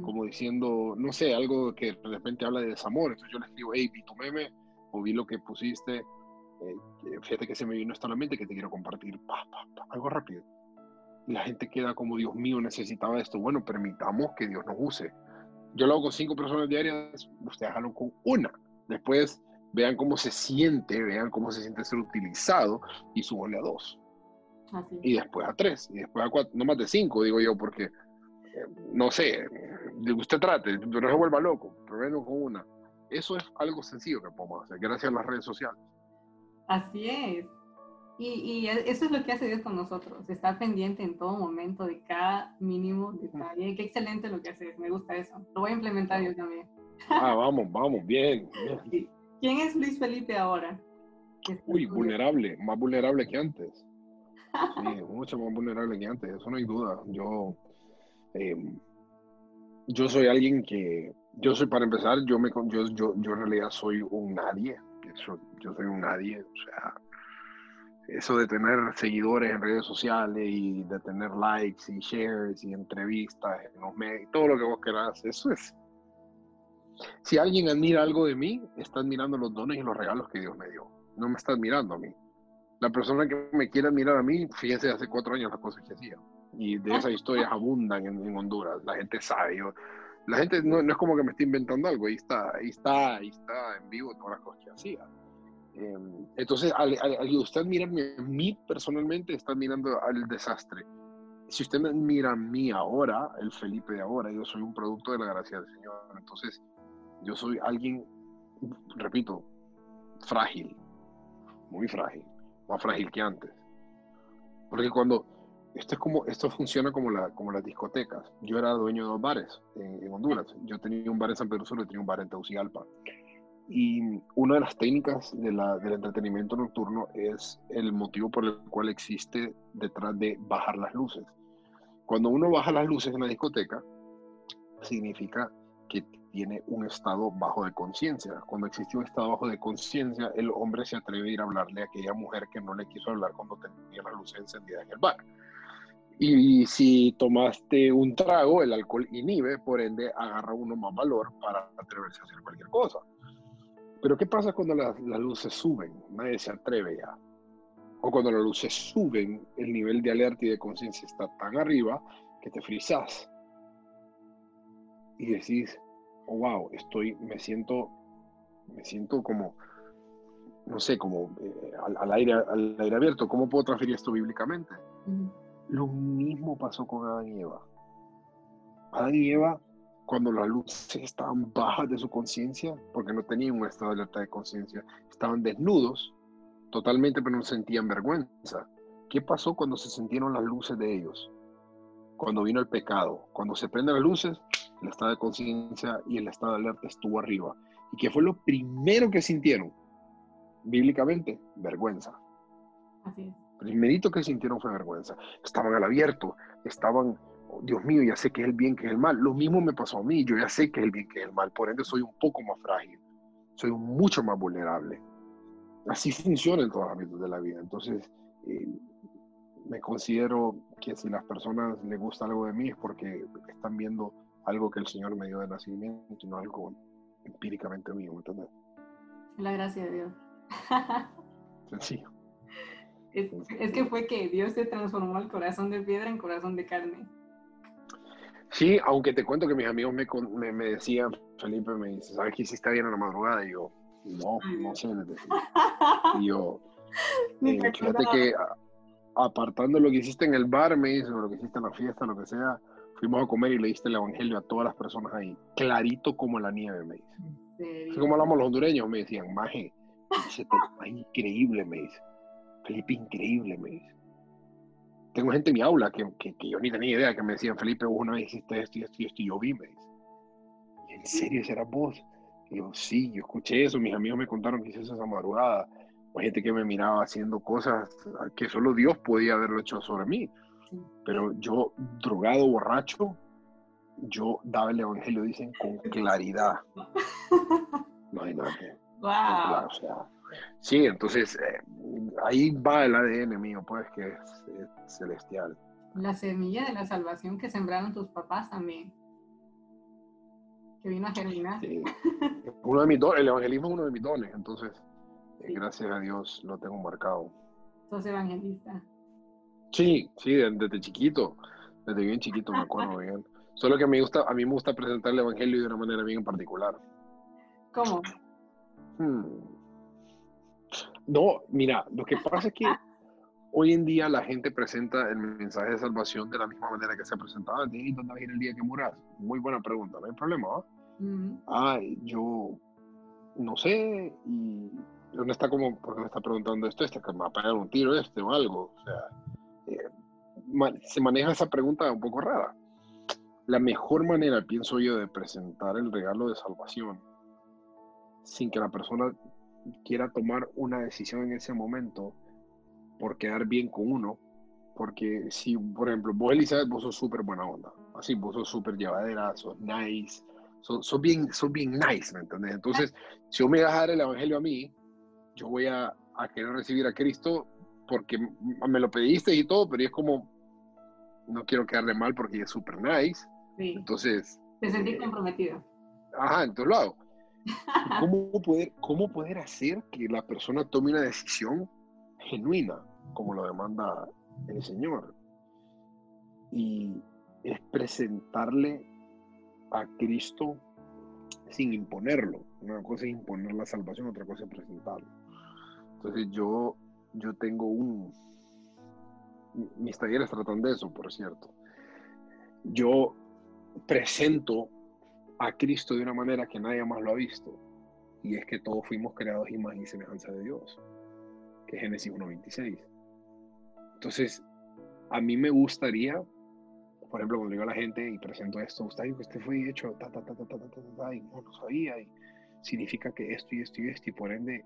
como diciendo, no sé, algo que de repente habla de desamor. Entonces yo le escribo, hey, vi tu meme o vi lo que pusiste, eh, fíjate que se me vino esto a la mente que te quiero compartir, pa, pa, pa, algo rápido la gente queda como, Dios mío, necesitaba esto. Bueno, permitamos que Dios nos use. Yo lo hago con cinco personas diarias, ustedes háganlo con una. Después vean cómo se siente, vean cómo se siente ser utilizado y súbanle a dos. Y después a tres, y después a cuatro, no más de cinco, digo yo, porque no sé, usted trate, no se vuelva loco, primero con una. Eso es algo sencillo que podemos hacer, gracias a las redes sociales. Así es. Y, eso es lo que hace Dios con nosotros, está pendiente en todo momento de cada mínimo detalle. Qué excelente lo que haces, me gusta eso. Lo voy a implementar yo también. Ah, vamos, vamos, bien. ¿Quién es Luis Felipe ahora? Uy, vulnerable, más vulnerable que antes. Sí, mucho más vulnerable que antes, eso no hay duda. Yo, em, yo soy alguien que, yo soy, para empezar, yo, me, yo, yo, yo en realidad soy un nadie. yo soy un nadie, o sea, eso de tener seguidores en redes sociales y de tener likes y shares y entrevistas en los medios, todo lo que vos querás, eso es. Si alguien admira algo de mí, está admirando los dones y los regalos que Dios me dio. No me está admirando a mí. La persona que me quiere admirar a mí, fíjense hace cuatro años las cosas que hacía. Y de esas historias abundan en, Honduras. La gente sabe. la gente no, no, es como que me esté inventando algo. Ahí está, ahí está, ahí está en vivo todas las cosas que hacía. Em, entonces, al, usted mirarme a mí personalmente, está mirando al desastre. Si usted mira a mí ahora, el Felipe de ahora, yo soy un producto de la gracia del Señor. Entonces, yo soy alguien, repito, frágil, muy frágil, más frágil que antes. Porque cuando, esto es como, esto funciona como, la, como las discotecas. Yo era dueño de dos bares en, Honduras. Yo tenía un bar en San Pedro Solo y tenía un bar en Tegucigalpa. Y una de las técnicas de la, del entretenimiento nocturno es el motivo por el cual existe detrás de bajar las luces. Cuando uno baja las luces en la discoteca, significa que tiene un estado bajo de conciencia. Cuando existe un estado bajo de conciencia, el hombre se atreve a ir a hablarle a aquella mujer que no le quiso hablar cuando tenía las luces encendidas en el bar. Y si tomaste un trago, el alcohol inhibe, por ende agarra uno más valor para atreverse a hacer cualquier cosa. Pero ¿qué pasa cuando las, luces suben? Nadie se atreve ya. O cuando las luces suben, el nivel de alerta y de conciencia está tan arriba que te frizas. Y decís, oh, wow, estoy, me siento, me siento como, no sé, como eh, al, aire, al aire abierto. ¿Cómo puedo transferir esto bíblicamente? Lo mismo pasó con Adán y Eva. Adán y Eva cuando las luces estaban bajas de su conciencia, porque no tenían un estado de alerta de conciencia, estaban desnudos totalmente, pero no sentían vergüenza. ¿Qué pasó cuando se sintieron las luces de ellos? Cuando vino el pecado, cuando se prenden las luces, el estado de conciencia y el estado de alerta estuvo arriba. ¿Y qué fue lo primero que sintieron? Bíblicamente, vergüenza. Así es. Primerito que sintieron fue vergüenza. Estaban al abierto, estaban Dios mío, ya sé que es el bien, que es el mal. Lo mismo me pasó a mí, yo ya sé que es el bien, que es el mal. Por ende, soy un poco más frágil, soy mucho más vulnerable. Así funciona en todos los ámbitos de la vida. Entonces, eh, me considero que si las personas les gusta algo de mí es porque están viendo algo que el Señor me dio de nacimiento y no algo empíricamente mío, ¿me entiendes? La gracia de Dios. Sencillo. Es, es, que fue que Dios se transformó el corazón de piedra en corazón de carne. Sí, aunque te cuento que mis amigos me, me, decían, Felipe me dice, ¿sabes qué hiciste bien en la madrugada? Y yo, no, no sé. Y yo, eh, fíjate que apartando lo que hiciste en el bar, me dice, lo que hiciste en la fiesta, lo que sea, fuimos a comer y le diste el evangelio a todas las personas ahí, clarito como la nieve, me dice. Así como hablamos los hondureños, me decían, maje, increíble, me dice. Felipe, increíble, me dice tengo gente en mi aula que, que, yo ni tenía idea, que me decían, Felipe, vos una vez hiciste esto y esto y esto, y yo vi, me dice. ¿En serio esa era vos? Y yo, sí, yo escuché eso, mis amigos me contaron que hice esa madrugada. Hay gente que me miraba haciendo cosas que solo Dios podía haberlo hecho sobre mí. Pero yo, drogado, borracho, yo daba el evangelio, dicen, con claridad. No hay nada que. Wow. O sea, Sí, entonces eh, ahí va el ADN mío, pues, que es, celestial. La semilla de la salvación que sembraron tus papás también. Que vino a germinar. Sí. Uno de mis dones, el evangelismo es uno de mis dones, entonces, eh, gracias a Dios lo tengo marcado. ¿Sos evangelista? Sí, sí, desde, chiquito, desde bien chiquito me acuerdo bien. Solo que mí, gusta, a mí me gusta presentar el evangelio de una manera bien particular. ¿Cómo? Hmm. No, mira, lo que pasa es que hoy en día la gente presenta el mensaje de salvación de la misma manera que se presentaba antes. ¿Dónde vas a ir el día que muras? Muy buena pregunta, no hay problema. Ay, yo no sé, y no está como, ¿por qué me está preguntando esto? Este que me va a pegar un tiro este o algo. O sea, eh, se maneja esa pregunta un poco rara. La mejor manera, pienso yo, de presentar el regalo de salvación sin que la persona quiera tomar una decisión en ese momento por quedar bien con uno, porque si, por ejemplo, vos, Elizabeth, vos sos súper buena onda, así, vos sos súper llevadera, sos nice, sos, bien, sos bien nice, ¿me entiendes? Entonces, si vos me vas a dar el evangelio a mí, yo voy a, a querer recibir a Cristo porque me lo pediste y todo, pero es como, no quiero quedarle mal porque es súper nice. Sí. Entonces... Te sentí eh, comprometido. Ajá, entonces lo hago. ¿Cómo poder, ¿Cómo poder hacer que la persona tome una decisión genuina, como lo demanda el Señor? Y es presentarle a Cristo sin imponerlo. Una cosa es imponer la salvación, otra cosa es presentarlo. Entonces yo, yo tengo un... Mis talleres tratan de eso, por cierto. Yo presento a Cristo de una manera que nadie más lo ha visto. Y es que todos fuimos creados imagen y semejanza de Dios, que es Génesis 1.26. Entonces, a mí me gustaría, por ejemplo, cuando digo a la gente y presento esto, usted este fue hecho, ta, ta, ta, ta, ta, ta, ta, ta, y no lo sabía, y significa que esto y esto y esto, y por ende,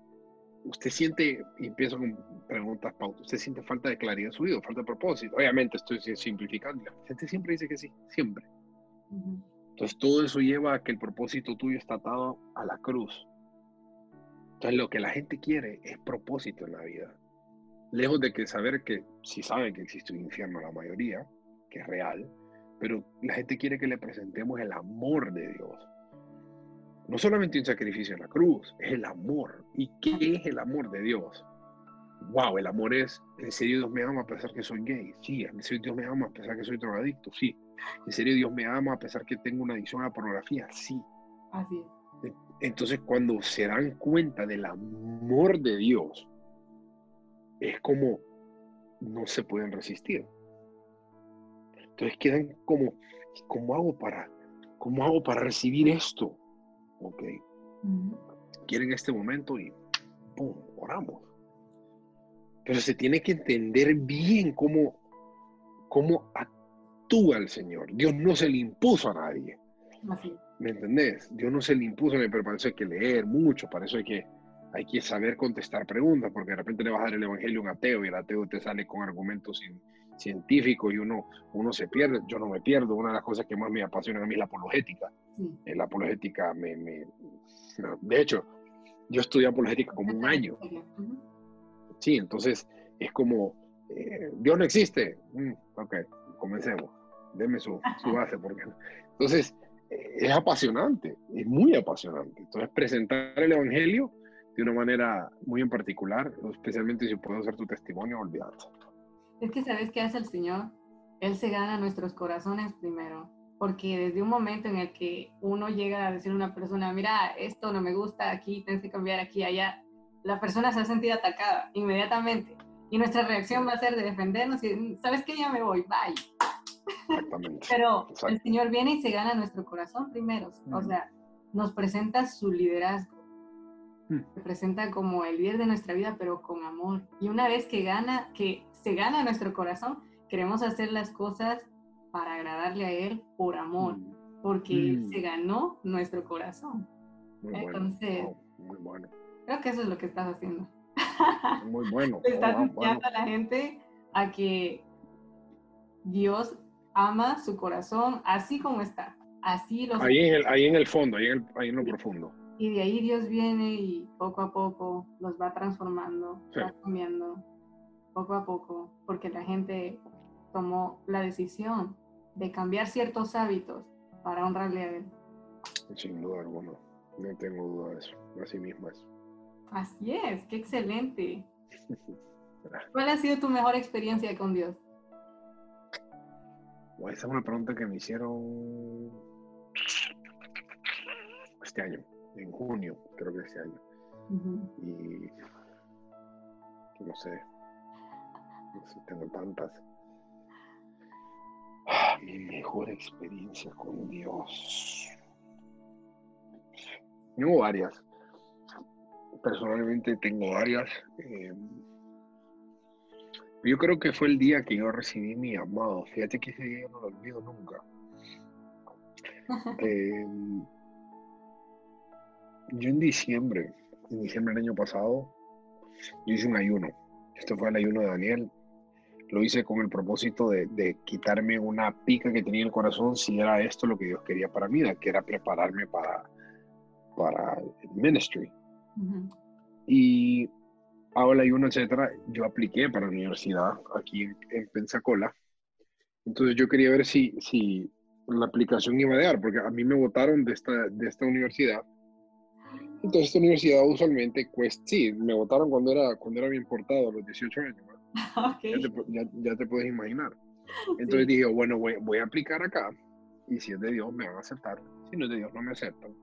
usted siente, y empiezo con preguntas pautas, usted siente falta de claridad en su vida, falta de propósito. Obviamente estoy simplificando, la gente siempre dice que sí, siempre. Entonces todo eso lleva a que el propósito tuyo está atado a la cruz. Entonces lo que la gente quiere es propósito en la vida. Lejos de que saber que si saben que existe un infierno la mayoría, que es real, pero la gente quiere que le presentemos el amor de Dios. No solamente un sacrificio en la cruz, es el amor. ¿Y qué es el amor de Dios? Wow, el amor es, en serio Dios me ama a pesar que soy gay. Sí, en serio Dios me ama a pesar que soy drogadicto. Sí, ¿En serio Dios me ama a pesar que tengo una adicción a la pornografía? Sí. Así es. Entonces cuando se dan cuenta del amor de Dios, es como no se pueden resistir. Entonces quedan como, ¿cómo hago para, cómo hago para recibir esto? Ok. Quieren este momento y ¡pum! Oramos. Pero se tiene que entender bien cómo, cómo actúa el Señor. Dios no se le impuso a nadie. ¿Me entendés? Dios no se le impuso, pero para eso hay que leer mucho, para eso hay que, hay que saber contestar preguntas, porque de repente le vas a dar el evangelio a un ateo y el ateo te sale con argumentos científicos y uno, uno se pierde. Yo no me pierdo. Una de las cosas que más me apasiona a mí es la apologética. La apologética me, me, De hecho, yo estudié apologética como un año. Sí, entonces es como, eh, Dios no existe. Mm, ok, comencemos. Deme su, su base. Porque... Entonces, es apasionante, es muy apasionante. Entonces, presentar el Evangelio de una manera muy en particular, especialmente si puedo hacer tu testimonio, olvidarte. Es que sabes qué hace el Señor. Él se gana nuestros corazones primero, porque desde un momento en el que uno llega a decir a una persona, mira, esto no me gusta, aquí tienes que cambiar, aquí, allá, la persona se ha sentido atacada inmediatamente. Y nuestra reacción va a ser de defendernos y, ¿sabes qué? Ya me voy, bye. Exactamente. Pero el Señor viene y se gana nuestro corazón primero. O sea, nos presenta su liderazgo. Mm. Se presenta como el líder de nuestra vida, pero con amor. Y una vez que gana, que se gana nuestro corazón, queremos hacer las cosas para agradarle a Él por amor, mm. porque Él mm. se ganó nuestro corazón. Entonces, muy bueno. creo que eso es lo que estás haciendo. Muy bueno. Estás enseñando a la gente a que Dios ama su corazón así como está. Así lo ahí, en el, ahí en el fondo, ahí en, ahí en lo profundo. Y de ahí Dios viene y poco a poco los va transformando, va cambiando, poco a poco, porque la gente tomó la decisión de cambiar ciertos hábitos para honrarle a Él. Sin duda alguna, no tengo duda de eso, así mismo es. Así es, qué excelente. ¿Cuál ha sido tu mejor experiencia con Dios? esa es una pregunta que me hicieron este año, en junio, creo que este año. Y no sé. tengo tantas. Ah, mi mejor experiencia con Dios. Tengo varias. Personalmente tengo varias. Eh, yo creo que fue el día que yo recibí mi amado. Fíjate que ese día no lo olvido nunca. Eh, yo en diciembre, en diciembre del año pasado, yo hice un ayuno. Este fue el ayuno de Daniel. Lo hice con el propósito de, quitarme una pica que tenía en el corazón si era esto lo que Dios quería para mí, que era prepararme para, para el ministry. Y hago el ayuno, etcétera. Yo apliqué para la universidad aquí en Pensacola. Entonces yo quería ver si, si la aplicación iba a dar, porque a mí me votaron de esta, de esta universidad entonces, esta universidad usualmente cuesta, sí, me votaron cuando era, cuando era bien portado, a los 18 años. Ya, te, puedes imaginar. Entonces dije, bueno, voy, voy, a aplicar acá y si es de Dios me van a aceptar. Si no es de Dios no me aceptan.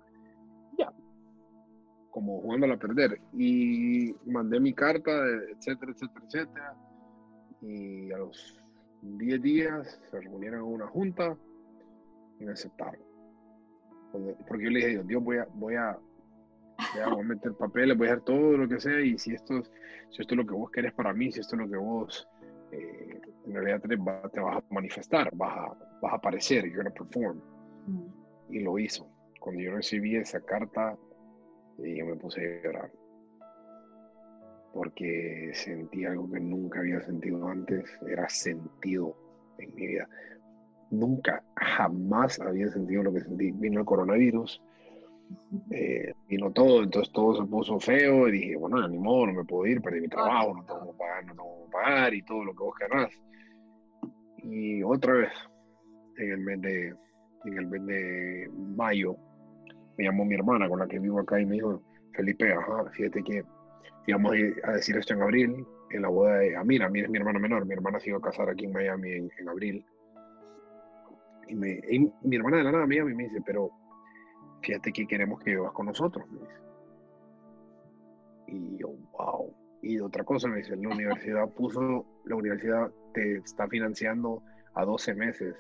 Como jugándola a perder. Y mandé mi carta, etcétera, etcétera, etcétera. Y a los 10 días se reunieron en una junta y me aceptaron. Porque yo le dije, Dios, voy a, voy a voy a meter papeles, voy a hacer todo lo que sea y si esto, si esto es lo que vos querés para mí, si esto es lo que vos eh, en realidad te, te, vas a manifestar, vas a, vas a aparecer, you're gonna perform. Mm. Y lo hizo. Cuando yo recibí esa carta, eh, yo me puse a llorar. Porque sentí algo que nunca había sentido antes, era sentido en mi vida. Nunca, jamás había sentido lo que sentí. Vino el coronavirus, eh, vino todo, entonces todo se puso feo y dije, bueno, ni modo, no me puedo ir, perdí mi trabajo, no tengo que pagar, no tengo que pagar y todo lo que vos querrás. Y otra vez, en el mes de, en el mes de mayo, me llamó mi hermana con la que vivo acá y me dijo, Felipe, ajá, fíjate que íbamos a decir esto en abril, en la boda de Amira, Amira es mi hermana menor, mi hermana se iba a casar aquí en Miami en, en abril. Y mi hermana de la nada me llama y me dice, pero fíjate que queremos que vivas con nosotros, me dice. Y yo, wow. Y otra cosa me dice, la universidad puso, la universidad te está financiando a 12 meses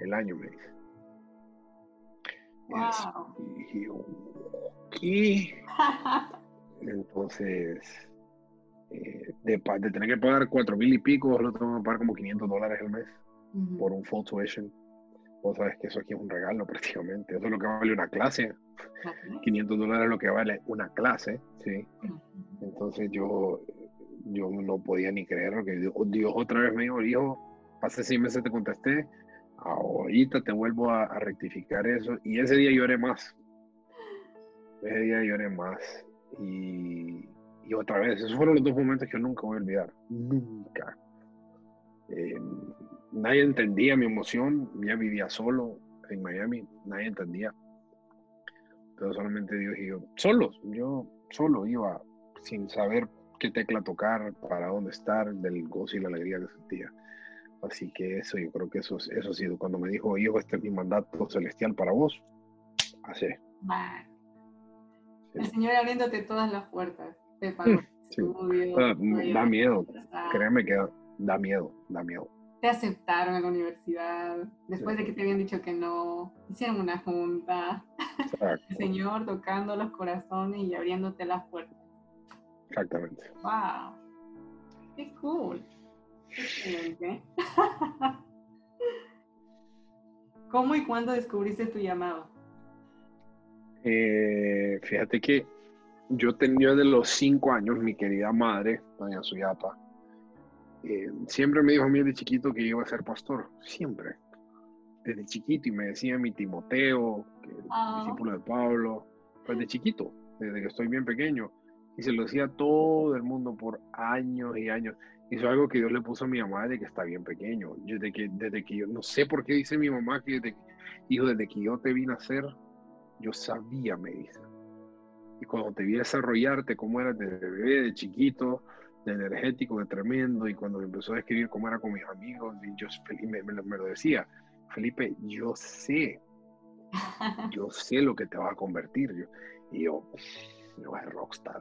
el año, me dice. Wow. Y. Entonces, eh, de, de, tener que pagar cuatro mil y pico, lo tengo que pagar como 500 dólares al mes por un full tuition. Vos sabes que eso aquí es un regalo prácticamente. Eso es lo que vale una clase. 500 dólares es lo que vale una clase, ¿sí? Entonces yo, yo no podía ni creer que Dios, otra vez me dijo, hijo, hace seis meses te contesté, ahorita te vuelvo a, rectificar eso. Y ese día lloré más. Ese día lloré más. Y, otra vez, esos fueron los dos momentos que yo nunca voy a olvidar. Nunca. Eh, nadie entendía mi emoción, ya vivía solo en Miami, nadie entendía. Pero solamente Dios y yo, solos, yo solo iba sin saber qué tecla tocar, para dónde estar, del gozo y la alegría que sentía. Así que eso, yo creo que eso, eso ha sido. Cuando me dijo, hijo, este es mi mandato celestial para vos, así. El Señor abriéndote todas las puertas. Ah, da miedo, créeme que da miedo, da miedo te aceptaron en la universidad, después de que te habían dicho que no, hicieron una junta, el Señor tocando los corazones y abriéndote las puertas. Exactamente. ¡Wow! ¡Qué cool! ¿Cómo y cuándo descubriste tu llamado? Eh, fíjate que yo tenía de los cinco años, mi querida madre, doña Suyapa, eh, siempre me dijo a mí de chiquito que iba a ser pastor, siempre. Desde chiquito, y me decía mi Timoteo, que ah. discípulo de Pablo, pues de chiquito, desde que estoy bien pequeño. Y se lo decía a todo el mundo por años y años. Es algo que Dios le puso a mi mamá desde que está bien pequeño. Desde que, desde que yo, no sé por qué dice mi mamá que desde, hijo, desde que yo te vine a ser, yo sabía, me dice. Y cuando te vi desarrollarte, cómo eras de bebé, de chiquito, de energético, de tremendo, y cuando me empezó a escribir cómo era con mis amigos, y yo, me, me, lo decía, Felipe, yo sé, yo sé lo que te va a convertir. Yo, y yo, yo voy a rockstar.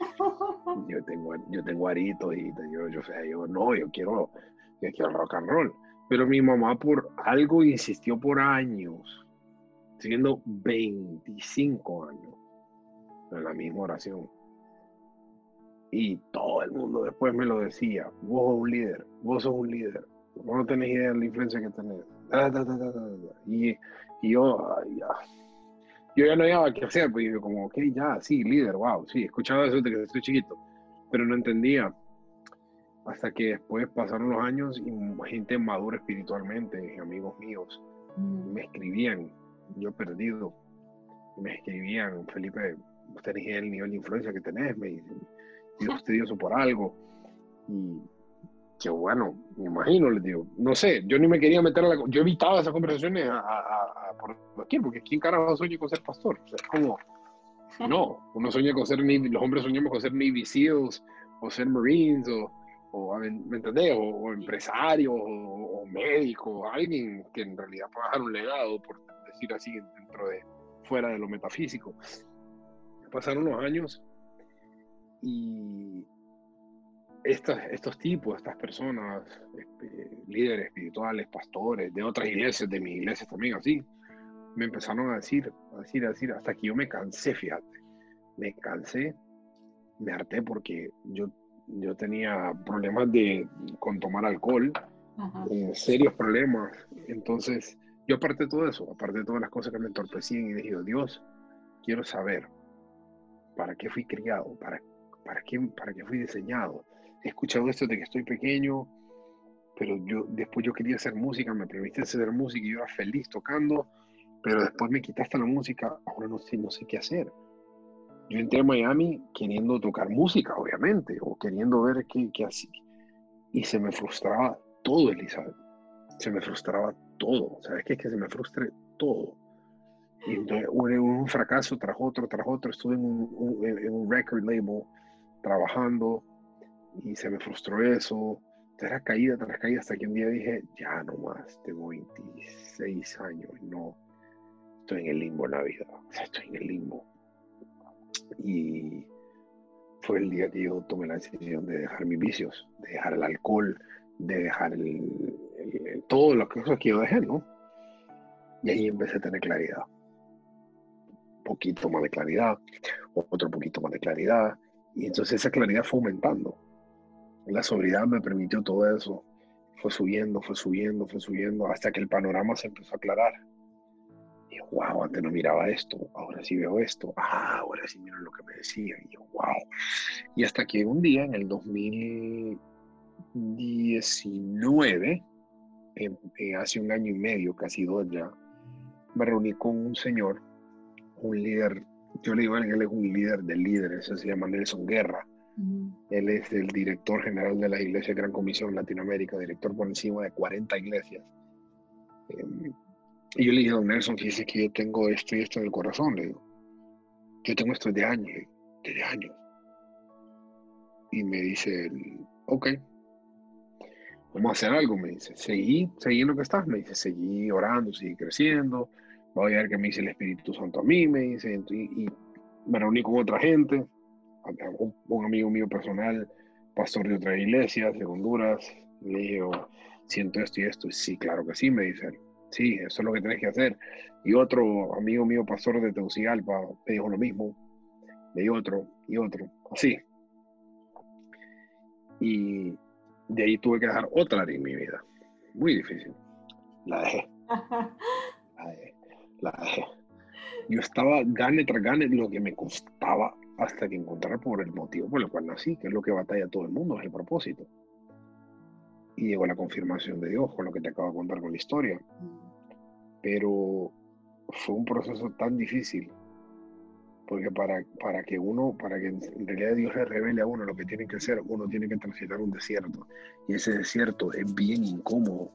yo tengo, yo tengo aritos y yo, yo, sea, yo no, yo quiero, yo quiero rock and roll. Pero mi mamá por algo insistió por años, siendo 25 años, en la misma oración. Y todo el mundo después me lo decía, vos sos un líder, vos sos un líder, vos no tenés idea de la influencia que tenés. y, y, yo, ya, yo ya no había qué hacer, pues yo como, ok, ya, sí, líder, wow, sí, escuchaba eso desde que estoy chiquito, pero no entendía. Hasta que después pasaron los años y gente madura espiritualmente, amigos míos, mm. me escribían, yo perdido, me escribían, Felipe, usted tenés el nivel de influencia que tenés, me dicen, Dios te dio eso por algo. Y yo, bueno, me imagino, les digo, no sé, yo ni me quería meter a la... Yo evitaba esas conversaciones a, a, por cualquier, porque ¿quién carajo sueña con ser pastor? O sea, es como, no, uno sueña con ser, los hombres soñamos con ser Navy SEALs, o ser Marines, o, o ¿me entendés? O, empresario, o, médico, alguien que en realidad pueda dejar un legado, por decir así, dentro de, fuera de lo metafísico. Pasaron los años y estos, estos tipos, estas personas, este, líderes espirituales, pastores, de otras iglesias, de mi iglesia también así, me empezaron a decir, a decir, a decir, hasta que yo me cansé, fíjate, me cansé, me harté porque yo, yo tenía problemas de, con tomar alcohol, eh, serios problemas, entonces yo aparte de todo eso, aparte de todas las cosas que me entorpecían y dije, Dios, quiero saber para qué fui criado, para, para, qué, para qué fui diseñado, he escuchado esto de que estoy pequeño, pero yo después yo quería hacer música, me permitiste hacer música y yo era feliz tocando, pero después me quitaste la música, ahora no sé, no sé qué hacer. Yo entré a Miami queriendo tocar música, obviamente, o queriendo ver qué, qué hacía. Y se me frustraba todo, Elizabeth. Se me frustraba todo. ¿Sabes qué? Es que se me frustre todo. Y entonces, un, un fracaso tras otro, tras otro. Estuve en un, en un record label trabajando y se me frustró eso. Era caída tras caída hasta que un día dije, ya no más, tengo 26 años, no, estoy en el limbo en la vida, estoy en el limbo. Y fue el día que yo tomé la decisión de dejar mis vicios, de dejar el alcohol, de dejar el, todo lo que, yo dejé, ¿no? Y ahí empecé a tener claridad. Poquito más de claridad, otro poquito más de claridad. Y entonces esa claridad fue aumentando la sobriedad me permitió todo eso. Fue subiendo, fue subiendo, fue subiendo, hasta que el panorama se empezó a aclarar. Y wow, antes no miraba esto, ahora sí veo esto, ah, ahora sí miro lo que me decían. Y yo, wow. Y hasta que un día, en el 2019, hace un año y medio, casi dos ya, me reuní con un señor, un líder, yo le digo a él, él es un líder de líderes, se llama Nelson Guerra él es el director general de la Iglesia Gran Comisión Latinoamérica, director por encima de 40 iglesias. Em, y yo le dije a don Nelson, fíjese que yo tengo esto y esto en el corazón, le digo. Yo tengo esto de años, de años. Y me dice, ok, vamos a hacer algo, me dice. Seguí, seguí en lo que estás, me dice, seguí orando, seguí creciendo. Voy a ver qué me dice el Espíritu Santo a mí, me dice, y, y me reuní con otra gente un, amigo mío personal, pastor de otra iglesia de Honduras, le dijo, siento esto y esto. Sí, claro que sí, me dice Sí, eso es lo que tienes que hacer. Y otro amigo mío, pastor de Tegucigalpa, me dijo lo mismo. Y otro, y otro, así. Y de ahí tuve que dejar otra área en mi vida. Muy difícil. La dejé. La dejé. La dejé. Yo estaba gane tras gane lo que me costaba hasta que encontrar por el motivo por el cual nací, que es lo que batalla todo el mundo, es el propósito. Y llegó la confirmación de Dios con lo que te acabo de contar con la historia. Pero fue un proceso tan difícil, porque para, para que uno, para que en realidad Dios le revele a uno lo que tiene que hacer, uno tiene que transitar un desierto. Y ese desierto es bien incómodo.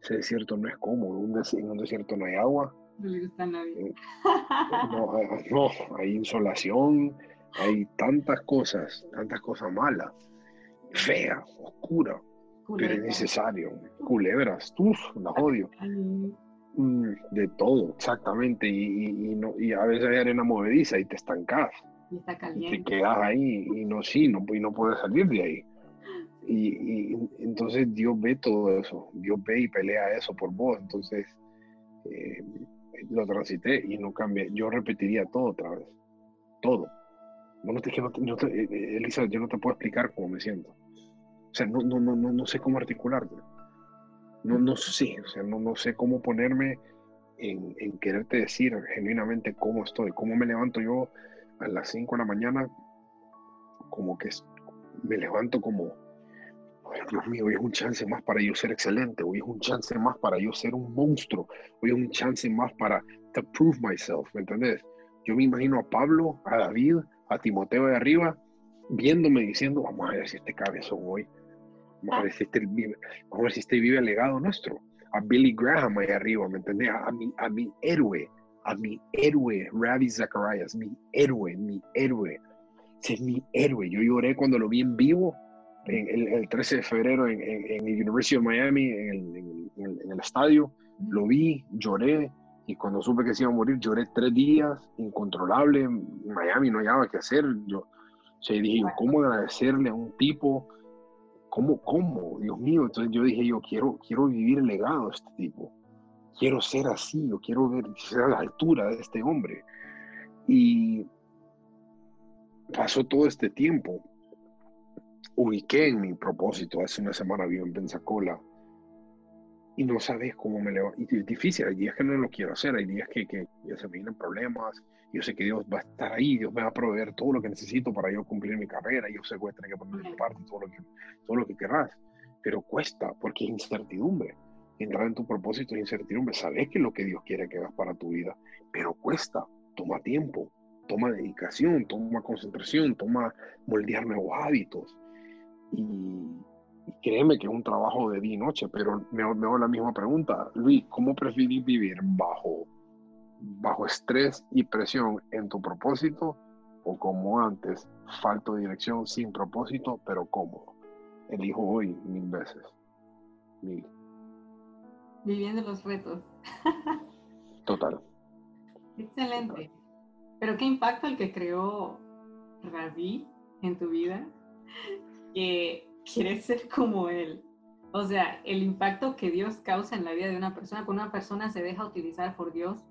Ese desierto no es cómodo. en un desierto no hay agua, eh, no, no, hay insolación, hay tantas cosas, tantas cosas malas, feas, oscuras, pero es necesario. Culebras, uff, las odio. Mm, de todo, exactamente. Y, y, no, y a veces hay arena movediza y te estancas. Y está caliente. te quedas ahí y no, sí, no, y no puedes salir de ahí. Y, entonces Dios ve todo eso, Dios ve y pelea eso por vos. Entonces eh, lo transité y no cambié. Yo repetiría todo otra vez, todo. no te, no te, eh, eh, Elisa, yo no te puedo explicar cómo me siento. O sea, no, no, no, no, sé cómo articularte. No, no sé, o sea, no, no sé cómo ponerme en, en quererte decir genuinamente cómo estoy, cómo me levanto yo a las 5 de la mañana, como que me levanto como, Dios mío, hoy es un chance más para yo ser excelente, hoy es un chance más para yo ser un monstruo, hoy es un chance más para to prove myself, ¿me entendés? Yo me imagino a Pablo, a David, a Timoteo de arriba, viéndome diciendo, vamos a ver si este cabezón hoy, vamos a ver si este vive, vamos a ver si este vive el legado nuestro, a Billy Graham ahí arriba, ¿me entendés? A, mi, a mi héroe, a mi héroe, Ravi Zacharias, mi héroe, mi héroe, ese es mi héroe, yo lloré cuando lo vi en vivo, el, 13 de febrero en, en, el University of Miami, en el, estadio. Lo vi, lloré, y cuando supe que se iba a morir, lloré tres días, incontrolable. En Miami no había qué hacer. Yo o sea, dije, ¿cómo agradecerle a un tipo? ¿Cómo, cómo? Dios mío. Entonces yo dije, yo quiero, quiero vivir el legado de este tipo. Quiero ser así, yo quiero ver, ser a la altura de este hombre. Y pasó todo este tiempo ubiqué en mi propósito. Hace una semana vivo en Pensacola y no sabes cómo me levanto. Y es difícil, hay días que no lo quiero hacer, hay días que, que ya se me vienen problemas. Yo sé que Dios va a estar ahí, Dios me va a proveer todo lo que necesito para yo cumplir mi carrera. Yo sé que voy a tener que poner mi parte, todo lo que, todo lo que querrás. Pero cuesta, porque es incertidumbre. Entrar en tu propósito es incertidumbre. Sabes que es lo que Dios quiere que hagas para tu vida, pero cuesta, toma tiempo, toma dedicación, toma concentración, toma moldear nuevos hábitos. Y, créeme que es un trabajo de día y noche, pero me, hago la misma pregunta. Luis, ¿cómo preferís vivir bajo, bajo estrés y presión en tu propósito o como antes, falto de dirección sin propósito, pero cómodo? Elijo hoy mil veces. Mil. Viviendo los retos. Total. Excelente. Pero qué impacto el que creó Ravi en tu vida que quieres ser como Él. O sea, el impacto que Dios causa en la vida de una persona, cuando una persona se deja utilizar por Dios,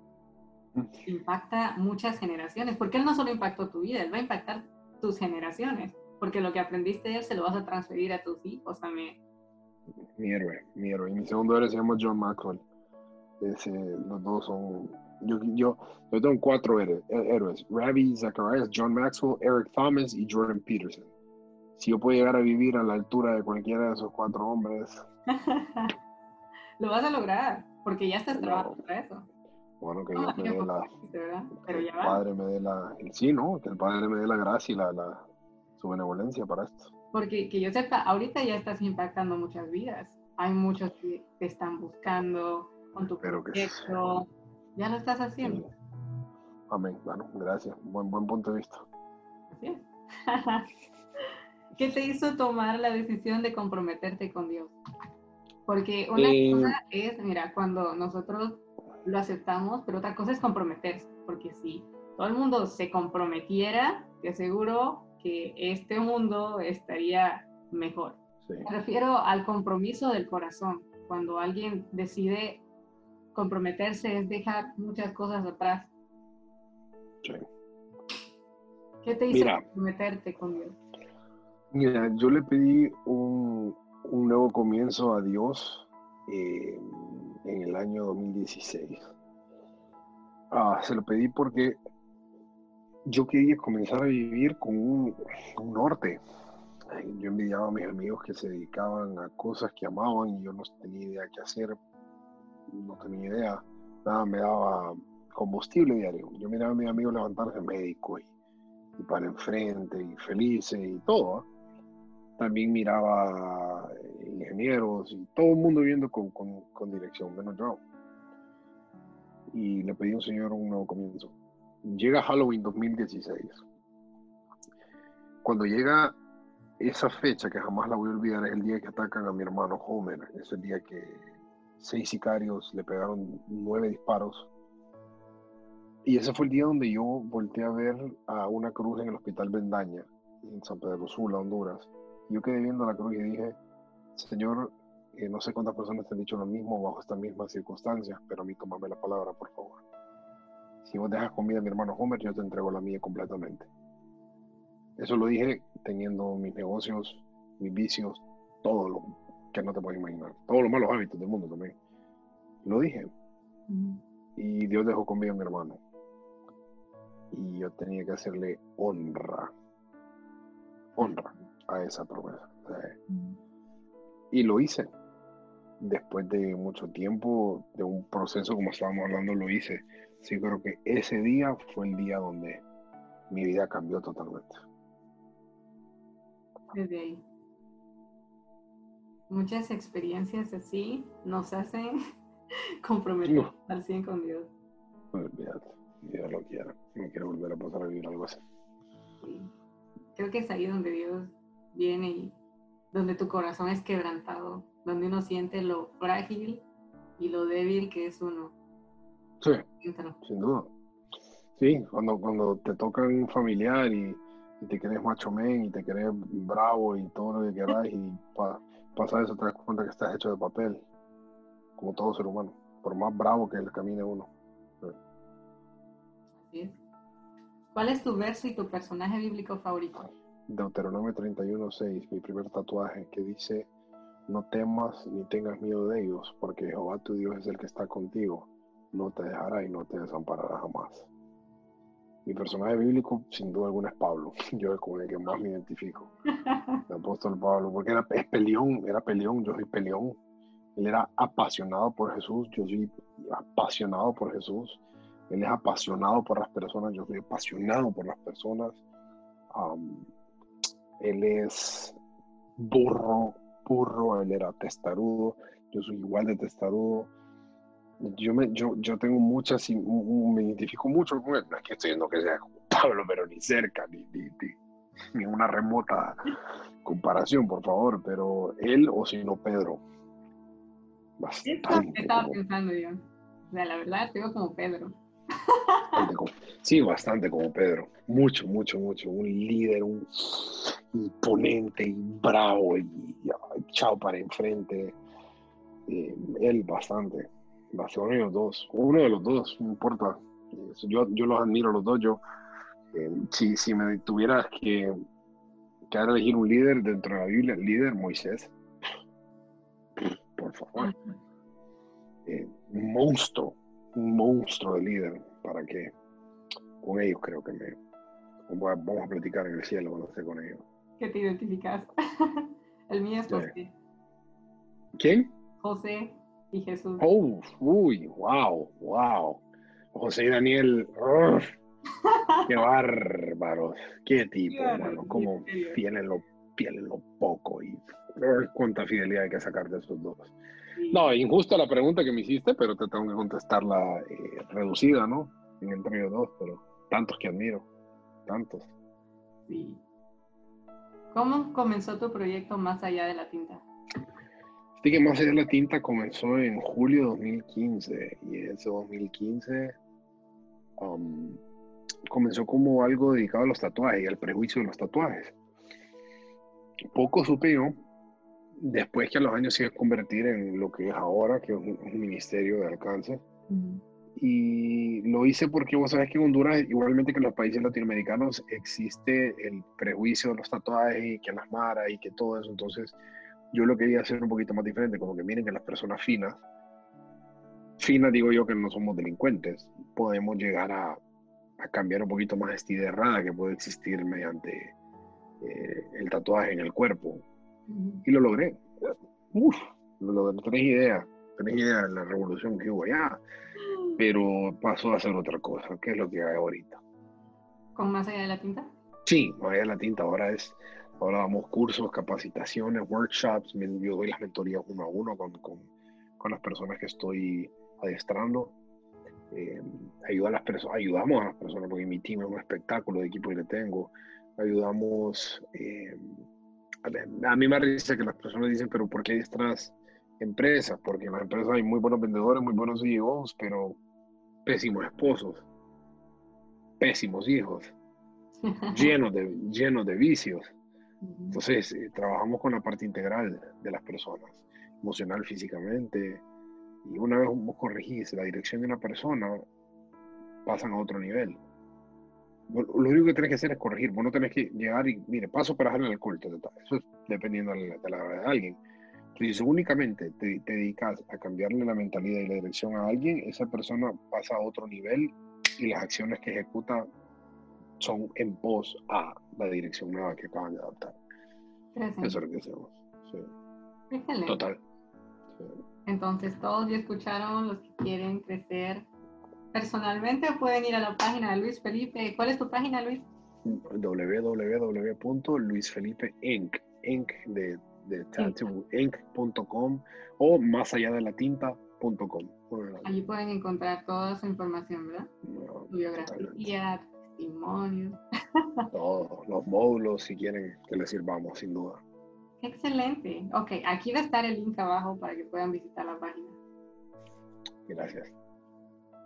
impacta muchas generaciones, porque Él no solo impactó tu vida, Él va a impactar tus generaciones, porque lo que aprendiste de Él se lo vas a transferir a tus hijos también. Mi héroe, mi héroe. Y mi segundo héroe se llama John Maxwell. Ese, los dos son... Yo, yo, yo tengo cuatro héroes. Ravi Zacharias, John Maxwell, Eric Thomas y Jordan Peterson si yo puedo llegar a vivir a la altura de cualquiera de esos cuatro hombres. Lo vas a lograr, porque ya estás trabajando para eso. Bueno, que Dios me dé la. Pero el Padre me dé la. Sí, ¿no? Que el Padre me dé la gracia y la, la, su benevolencia para esto. Porque que yo sepa, ahorita ya estás impactando muchas vidas. Hay muchos que te están buscando con tu Pero proyecto. Ya lo estás haciendo. Amén. Bueno, gracias. Buen, buen punto de vista. Así es. ¿Qué te hizo tomar la decisión de comprometerte con Dios? Porque una eh, cosa es, mira, cuando nosotros lo aceptamos, pero otra cosa es comprometerse, porque si todo el mundo se comprometiera, te aseguro que este mundo estaría mejor. Me refiero al compromiso del corazón. Cuando alguien decide comprometerse es dejar muchas cosas atrás. ¿Qué te hizo comprometerte con Dios? Mira, yo le pedí un, nuevo comienzo a Dios eh, en el año 2016. Ah, se lo pedí porque yo quería comenzar a vivir con un, norte. Yo envidiaba a mis amigos que se dedicaban a cosas que amaban y yo no tenía idea qué hacer, no tenía idea, nada me daba combustible diario. Yo miraba a mis amigos levantarse médico y, y para enfrente y felices y todo también miraba eh, ingenieros y todo el mundo viviendo con, con, dirección, menos yo. Y le pedí a un señor un nuevo comienzo. Llega Halloween 2016. Cuando llega esa fecha, que jamás la voy a olvidar, es el día que atacan a mi hermano Homer. Es el día que seis sicarios le pegaron nueve disparos Y ese fue el día donde yo volteé a ver a una cruz en el Hospital Bendaña, en San Pedro Sula, Honduras. Yo quedé viendo la cruz y dije, Señor, eh, no sé cuántas personas te han dicho lo mismo bajo estas mismas circunstancias, pero a mí tómame la palabra, por favor. Si vos dejas comida a mi hermano Homer, yo te entrego la mía completamente. Eso lo dije teniendo mis negocios, mis vicios, todo lo que no te puedes imaginar, todos los malos hábitos del mundo también. Lo dije. Y Dios dejó comida a mi hermano. Y yo tenía que hacerle honra, honra a esa promesa. Y lo hice. Después de mucho tiempo, de un proceso como estábamos hablando, lo hice. Sí, creo que ese día fue el día donde mi vida cambió totalmente. Desde ahí. Muchas experiencias así nos hacen comprometer al 100 con Dios. olvídate, Dios lo quiera. No quiero volver a pasar a vivir algo así. Creo que es ahí donde Dios viene y donde tu corazón es quebrantado, donde uno siente lo frágil y lo débil que es uno. Sí, sin duda. Sí, cuando, cuando te toca un familiar y, te crees macho men y te crees bravo y todo lo que quieras y pasa eso te das cuenta que estás hecho de papel, como todo ser humano, por más bravo que el camine uno. Así es. ¿Cuál es tu verso y tu personaje bíblico favorito? Deuteronomio 31.6, mi primer tatuaje, que dice, no temas ni tengas miedo de ellos, porque Jehová tu Dios es el que está contigo, no te dejará y no te desamparará jamás. Mi personaje bíblico, sin duda alguna, es Pablo. Yo es con el que más me identifico. El apóstol Pablo, porque era, es peleón, era peleón, yo soy peleón. Él era apasionado por Jesús, yo soy apasionado por Jesús. Él es apasionado por las personas, yo soy apasionado por las personas. Él es burro, burro, él era testarudo, yo soy igual de testarudo yo, me, yo, yo tengo muchas, me identifico mucho con él. No es que estoy diciendo que sea Pablo, pero ni cerca, ni, ni, una remota comparación, por favor. Pero él o si no, Pedro. Bastante. estaba pensando yo. O sea, la verdad, tengo como Pedro. Sí, bastante como Pedro. Mucho, mucho, mucho. Un líder, un imponente y bravo y, echado para enfrente. Eh, él bastante. Barcelona y los dos, uno de los dos, no importa. Yo, yo los admiro los dos. Yo, eh, si, si me tuvieras que, que elegir un líder dentro de la Biblia, el líder Moisés, por favor. Eh, monstruo, un monstruo de líder, para que con ellos creo que me vamos a platicar en el cielo cuando esté con ellos. ¿Qué te identificas? el mío es José. ¿Quién? José y Jesús. Oh, uy, wow, wow. José y Daniel, qué bárbaros, qué tipo, hermano, cómo fielen lo, lo poco y cuánta fidelidad hay que sacar de esos dos. No, injusta la pregunta que me hiciste, pero te tengo que contestarla eh, reducida, ¿no? En entre dos, pero tantos que admiro, tantos. Sí. ¿Cómo comenzó tu proyecto más allá de la tinta? Sí que más allá de la tinta comenzó en julio de 2015 y ese 2015 um, comenzó como algo dedicado a los tatuajes y al prejuicio de los tatuajes. Poco supe yo, después que a los años se iba a convertir en lo que es ahora, que es un, ministerio de alcance. Y lo hice porque vos sabés que en Honduras, igualmente que en los países latinoamericanos, existe el prejuicio de los tatuajes y que las maras y que todo eso. Entonces, yo lo quería hacer un poquito más diferente, como que miren que las personas finas, finas digo yo que no somos delincuentes, podemos llegar a, cambiar un poquito más esta idea errada que puede existir mediante eh, el tatuaje en el cuerpo. Y lo logré. Uf, lo logré. Tenés idea, tenés idea de la revolución que hubo allá, pero pasó a ser otra cosa, que es lo que hay ahorita. ¿Con más allá de la tinta? Sí, más allá de la tinta, ahora es Ahora damos cursos, capacitaciones, workshops, yo doy las mentorías uno a uno con, con, con las personas que estoy adiestrando. Eh, ayuda a las personas, ayudamos a las personas, porque mi team es un espectáculo de equipo que le tengo. Ayudamos, eh, a, mí me dice que las personas dicen, pero ¿por qué adiestras empresas? Porque en las empresas hay muy buenos vendedores, muy buenos CEOs, pero pésimos esposos. pésimos hijos, llenos de, llenos de vicios. Entonces, eh, trabajamos con la parte integral de las personas, emocional, físicamente. Y una vez vos corregís la dirección de una persona, pasan a otro nivel. Lo único que tienes que hacer es corregir. Vos no tenés que llegar y, mire, paso para dejar el alcohol. Eso es dependiendo de la, de de alguien. Entonces, si únicamente te, te, dedicas a cambiarle la mentalidad y la dirección a alguien, esa persona pasa a otro nivel y las acciones que ejecuta son en pos a la dirección nueva que acaban de adoptar. Eso es lo que hacemos. Excelente. Total. Entonces, todos ya escucharon los que quieren crecer personalmente pueden ir a la página de Luis Felipe. ¿Cuál es tu página, Luis? www.luisfelipeinc, inc de, de inc.com o más allá de la tinta.com. Allí pueden encontrar toda su información, ¿verdad? biografía, testimonios. Todos los módulos, si quieren que les sirvamos, sin duda. Excelente. Ok, aquí va a estar el link abajo para que puedan visitar la página. Gracias.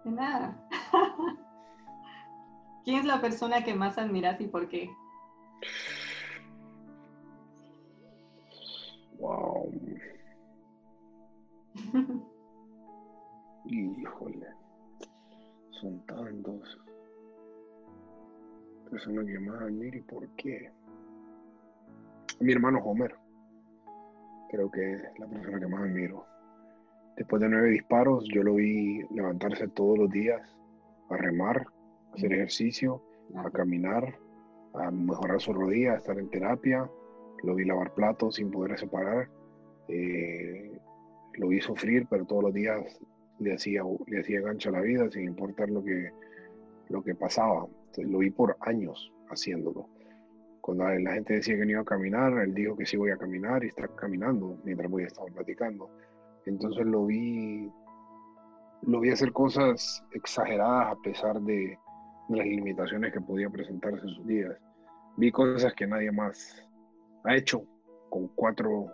De nada. ¿Quién es la persona que más admiras y por qué? Wow. Híjole. Son tantos. Persona que más admiro y por qué. Mi hermano Homer. Creo que es la persona que más admiro. Después de nueve disparos, yo lo vi levantarse todos los días a remar, a hacer ejercicio, a caminar, a mejorar su rodilla, a estar en terapia. Lo vi lavar platos sin poder separar. Eh, lo vi sufrir, pero todos los días le hacía, le hacía gancho a la vida sin importar lo que, lo que pasaba. lo vi por años haciéndolo. Cuando la gente decía que no iba a caminar, él dijo que sí voy a caminar y está caminando mientras voy a estar platicando. Entonces lo vi, lo vi hacer cosas exageradas a pesar de, las limitaciones que podía presentarse en sus días. Vi cosas que nadie más ha hecho con cuatro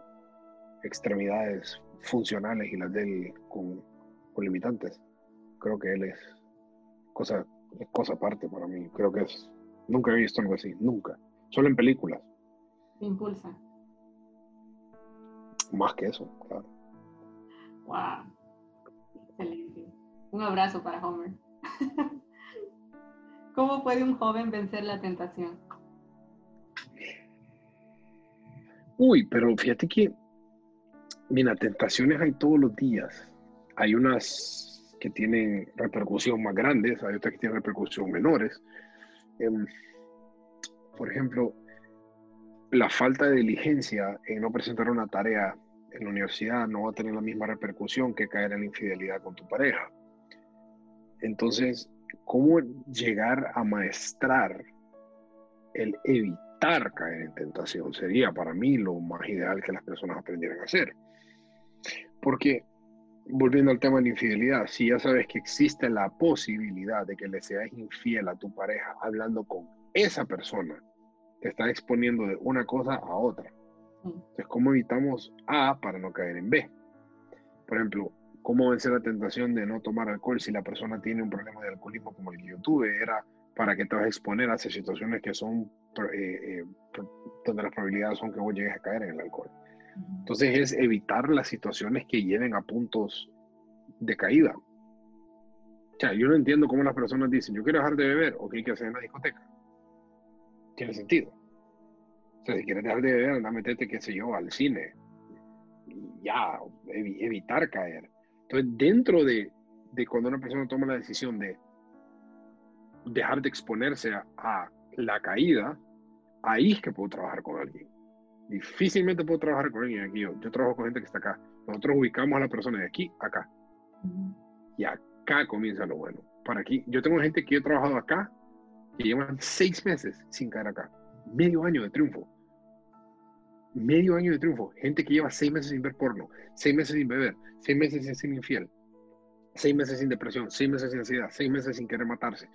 extremidades funcionales y las de él con, limitantes. Creo que él es cosa, es cosa aparte para mí. Creo que es, nunca he visto algo así, nunca. Solo en películas. impulsa. Más que eso, claro. Wow. Excelente. Un abrazo para Homer. ¿Cómo puede un joven vencer la tentación? Uy, pero fíjate que, mira, tentaciones hay todos los días. Hay unas que tienen repercusión más grandes, hay otras que tienen repercusión menores. Em, por ejemplo, la falta de diligencia en no presentar una tarea en la universidad no va a tener la misma repercusión que caer en la infidelidad con tu pareja. Entonces, ¿cómo llegar a maestrar el evitar caer en tentación? Sería para mí lo más ideal que las personas aprendieran a hacer. Porque, volviendo al tema de la infidelidad, si ya sabes que existe la posibilidad de que le seas infiel a tu pareja hablando con esa persona, te está exponiendo de una cosa a otra. Entonces, ¿cómo evitamos A para no caer en B? Por ejemplo, ¿cómo vencer la tentación de no tomar alcohol si la persona tiene un problema de alcoholismo como el que yo tuve? Era para que te vas a exponer hacia situaciones que son, eh, eh, donde las probabilidades son que vos llegues a caer en el alcohol. Entonces es evitar las situaciones que lleven a puntos de caída. O sea, yo no entiendo cómo las personas dicen, yo quiero dejar de beber, o qué hay que hacer en la discoteca. Tiene sentido. O sea, si quieres dejar de beber, anda a meterte, qué sé yo, al cine. ya, evitar caer. Entonces, dentro de, de, cuando una persona toma la decisión de dejar de exponerse a, la caída, ahí es que puedo trabajar con alguien. Difícilmente puedo trabajar con alguien aquí. Yo, yo trabajo con gente que está acá. Nosotros ubicamos a la persona de aquí acá. Y acá comienza lo bueno. Para aquí, yo tengo gente que he trabajado acá que llevan seis meses sin caer acá. Medio año de triunfo medio año de triunfo. Gente que lleva seis meses sin ver porno, seis meses sin beber, seis meses sin ser infiel, seis meses sin depresión, seis meses sin ansiedad, seis meses sin querer matarse.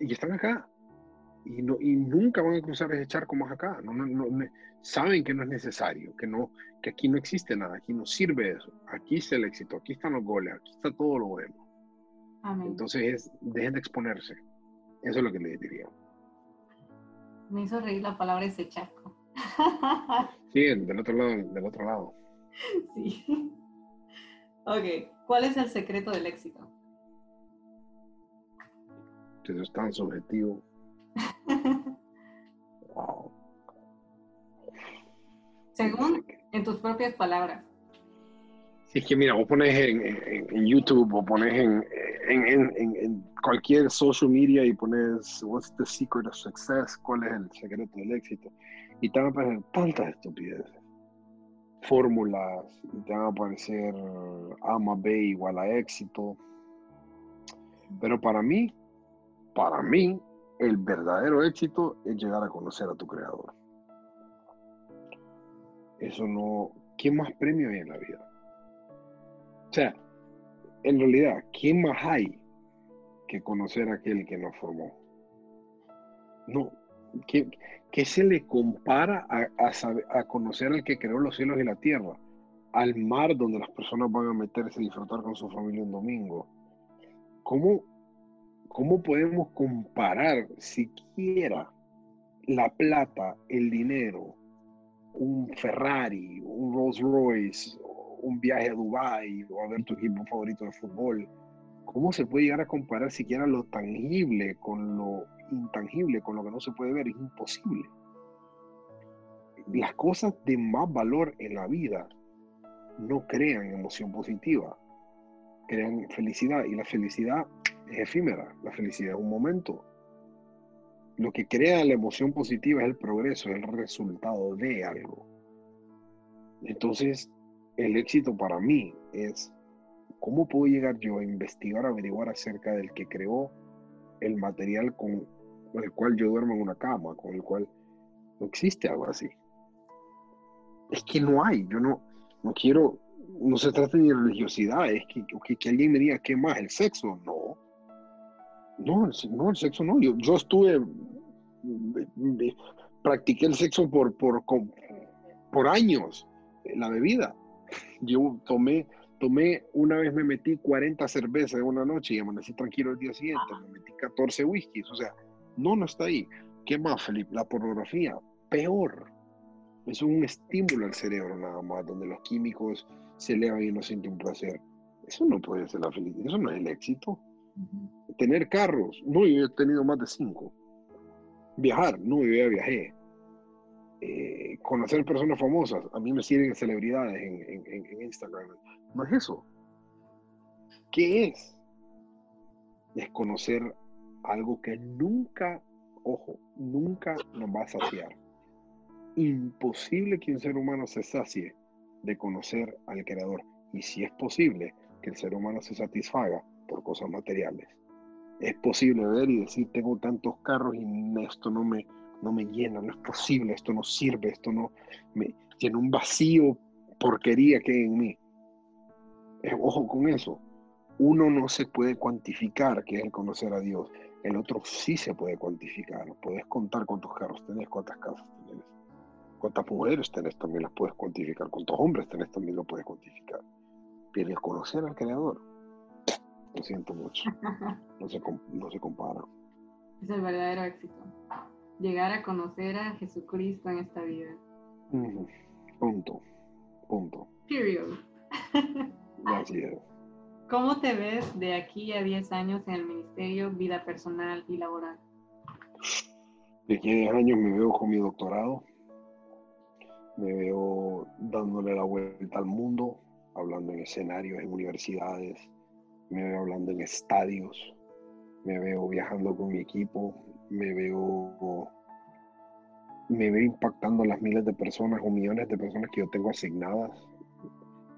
y están acá. Y, no, y nunca van a cruzar ese charco más acá. No, no, saben que no es necesario, que, no, que aquí no existe nada, aquí no sirve eso. Aquí está el éxito, aquí están los goles, aquí está todo lo bueno. Entonces, dejen de exponerse. Eso es lo que le diría. Me hizo reír la palabra ese chaco. sí, del otro lado, del otro lado. Sí. Ok, ¿cuál es el secreto del éxito? Eso es tan subjetivo. wow. Según en tus propias palabras. Si es que mira, vos pones en, YouTube o pones en, en, cualquier social media y pones What's the secret of success? ¿Cuál es el secreto del éxito? Y te van a aparecer tantas estupideces. Fórmulas, y te van a aparecer A más B igual a éxito. Pero para mí, para mí, el verdadero éxito es llegar a conocer a tu creador. Eso no. ¿Qué más premio hay en la vida? O sea, en realidad, ¿quién más hay que conocer a aquel que nos formó? No. ¿Qué, se le compara a, a conocer al que creó los cielos y la tierra? Al mar donde las personas van a meterse y disfrutar con su familia un domingo. ¿Cómo, ¿Cómo podemos comparar siquiera la plata, el dinero, un Ferrari, un Rolls Royce, un viaje a Dubai o a ver tu equipo favorito de fútbol? ¿Cómo se puede llegar a comparar siquiera lo tangible con lo intangible, con lo que no se puede ver? Es imposible. Las cosas de más valor en la vida no crean emoción positiva, crean felicidad y la felicidad es efímera, la felicidad es un momento. Lo que crea la emoción positiva es el progreso, es el resultado de algo. Entonces, el éxito para mí es cómo puedo llegar yo a investigar, averiguar acerca del que creó el material con el cual yo duermo en una cama, con el cual no existe algo así. Es que no hay, yo no, no quiero, no se trata ni de religiosidad, es que, que, que alguien me diga qué más, el sexo, no no, el, sexo no. Yo, yo estuve, practiqué el sexo por, por, por años, la bebida. Yo tomé, tomé, una vez me metí 40 cervezas en una noche y amanecí tranquilo el día siguiente. Me metí 14 whiskies. O sea, no, no está ahí. ¿Qué más, Felipe? La pornografía, peor. Es un estímulo al cerebro nada más, donde los químicos se elevan y no sienten un placer. Eso no puede ser la felicidad, eso no es el éxito. Tener carros, no, yo he tenido más de cinco. Viajar, no, yo ya viajé. Eh, conocer personas famosas, a mí me siguen celebridades en, Instagram. No es eso. ¿Qué es? Es conocer algo que nunca, ojo, nunca nos va a saciar. Imposible que un ser humano se sacie de conocer al Creador. Y si es posible que el ser humano se satisfaga por cosas materiales. Es posible ver y decir, tengo tantos carros y esto no me, no me llena, no es posible, esto no sirve, esto no me tiene un vacío, porquería que hay en mí. ojo con eso. Uno no se puede cuantificar, que es el conocer a Dios. El otro sí se puede cuantificar. Puedes contar cuántos carros tenés, cuántas casas tenés, cuántas mujeres tenés, también las puedes cuantificar. Cuántos hombres tenés, también lo puedes cuantificar. Pero el conocer al Creador, lo siento mucho. No se, no se compara. Es el verdadero éxito. Llegar a conocer a Jesucristo en esta vida. Punto. Punto. Period. Gracias. ¿Cómo te ves de aquí a 10 años en el ministerio, vida personal y laboral? De aquí a 10 años me veo con mi doctorado. Me veo dándole la vuelta al mundo, hablando en escenarios, en universidades, me veo hablando en estadios, me veo viajando con mi equipo, me veo me veo impactando a las miles de personas o millones de personas que yo tengo asignadas.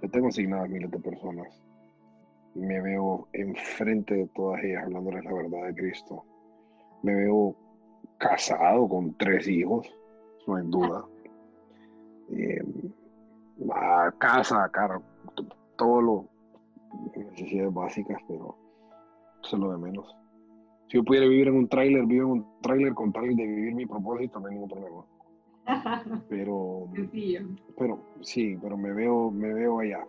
Yo tengo asignadas miles de personas. Me veo enfrente de todas ellas hablándoles la verdad de Cristo. Me veo casado con tres hijos, no hay duda. Eh, casa, cara, todo lo, necesidades básicas, pero eso es lo de menos. Si yo pudiera vivir en un tráiler, vivo en un tráiler con tal de vivir mi propósito, no hay ningún problema. Pero, pero sí, pero me veo, me veo allá,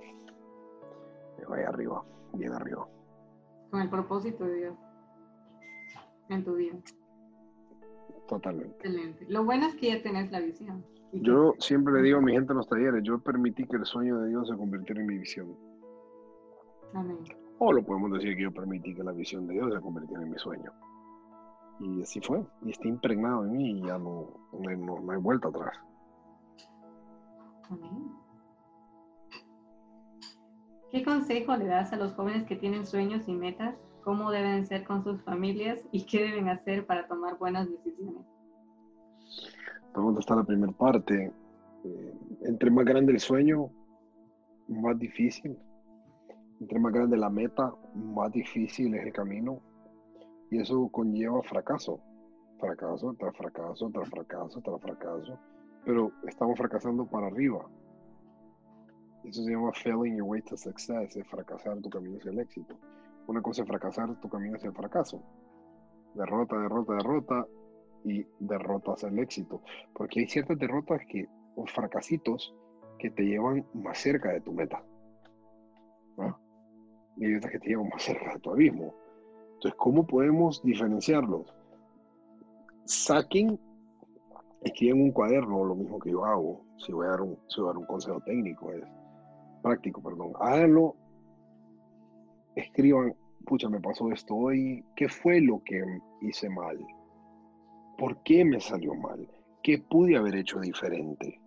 me veo allá arriba, bien arriba. Con el propósito de Dios. en tu vida. Totalmente. Excelente. Lo bueno es que ya tenés la visión. Yo siempre le digo a mi gente en los talleres, yo permití que el sueño de Dios se convirtiera en mi visión. Amén. O lo podemos decir que yo permití que la visión de Dios se convirtiera en mi sueño. Y así fue. Y está impregnado en mí y ya no, no, no hay vuelta atrás. Amén. ¿Qué consejo le das a los jóvenes que tienen sueños y metas? ¿Cómo deben ser con sus familias y qué deben hacer para tomar buenas decisiones? Vamos está la primera parte. Eh, entre más grande el sueño, más difícil. Entre más grande la meta, más difícil es el camino. Y eso conlleva fracaso. Fracaso tras fracaso, tras fracaso, tras fracaso. Pero estamos fracasando para arriba. Eso se llama failing your way to success, es fracasar tu camino hacia el éxito. Una cosa es fracasar tu camino hacia el fracaso. Derrota, derrota, derrota y derrotas el éxito. Porque hay ciertas derrotas que, o fracasitos que te llevan más cerca de tu meta. Y hay otras que te llevan más cerca de tu abismo. Entonces, ¿cómo podemos diferenciarlos? Saquen, escriben un cuaderno, lo mismo que yo hago. Si voy a dar un, si voy a dar un consejo técnico, es práctico, perdón. Háganlo, escriban, pucha, me pasó esto hoy, ¿qué fue lo que hice mal? ¿Por qué me salió mal? ¿Qué pude haber hecho diferente?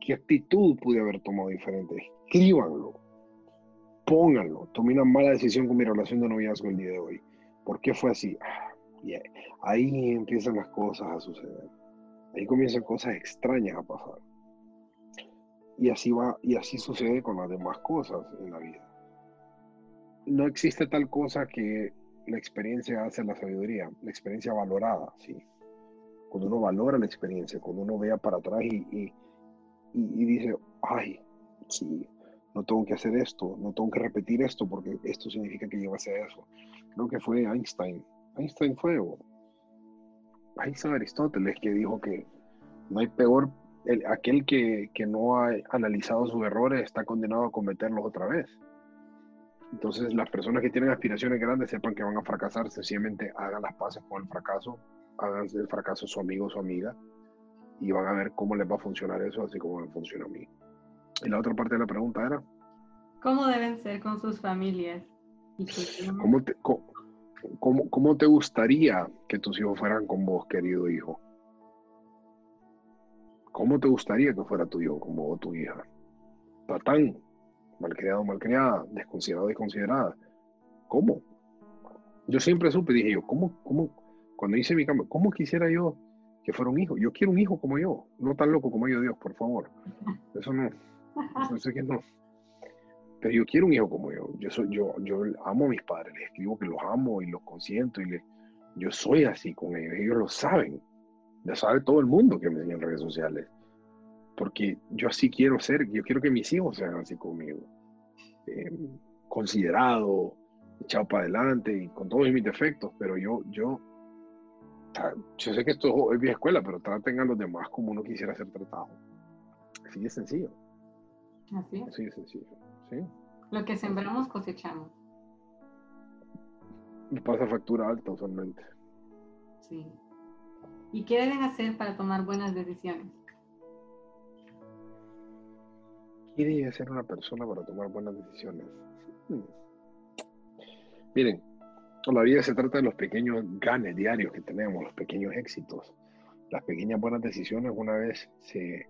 ¿Qué actitud pude haber tomado diferente? Escríbanlo, pónganlo. Tomé una mala decisión con mi relación de noviazgo el día de hoy. ¿Por qué fue así? Ah, ahí empiezan las cosas a suceder. Ahí comienzan cosas extrañas a pasar. Y así va, y así sucede con las demás cosas en la vida. No existe tal cosa que la experiencia hace la sabiduría, la experiencia valorada, sí cuando uno valora la experiencia, cuando uno vea para atrás y, y, dice, ay, sí, no tengo que hacer esto, no tengo que repetir esto porque esto significa que yo hacer eso. Creo que fue Einstein. Einstein fue, o Einstein Aristóteles, que dijo que no hay peor, el, aquel que, que no ha analizado sus errores está condenado a cometerlos otra vez. Entonces, las personas que tienen aspiraciones grandes sepan que van a fracasar, sencillamente hagan las paces con el fracaso hagan del fracaso su amigo o su amiga y van a ver cómo les va a funcionar eso, así como me funciona a mí. Y la otra parte de la pregunta era... ¿Cómo deben ser con sus familias? ¿Cómo te, cómo, cómo te gustaría que tus hijos fueran con vos, querido hijo? ¿Cómo te gustaría que fuera tu hijo con vos o tu hija? Patán, malcriado, malcriada, desconsiderado, desconsiderada. ¿Cómo? Yo siempre supe, dije yo, ¿cómo, cómo, cuando hice mi cambio, ¿cómo quisiera yo que fuera un hijo? Yo quiero un hijo como yo, no tan loco como yo, Dios, por favor. Eso no, eso sé que no. Pero yo quiero un hijo como yo. Yo, soy, yo, yo amo a mis padres, les escribo que los amo y los consiento y les, yo soy así con ellos. Ellos lo saben. Ya sabe todo el mundo que me enseña en redes sociales. Porque yo así quiero ser, yo quiero que mis hijos sean así conmigo. Eh, considerado, echado para adelante y con todos mis defectos, pero yo, yo yo sé que esto es vieja escuela, pero traten a los demás como uno quisiera ser tratado. Así de sencillo. Así es. Así de sencillo. ¿sí? Lo que sembramos cosechamos. Y pasa factura alta usualmente. Sí. ¿Y qué deben hacer para tomar buenas decisiones? ¿Qué debe hacer una persona para tomar buenas decisiones? Hmm. Miren, la vida se trata de los pequeños ganes diarios que tenemos, los pequeños éxitos. Las pequeñas buenas decisiones una vez se,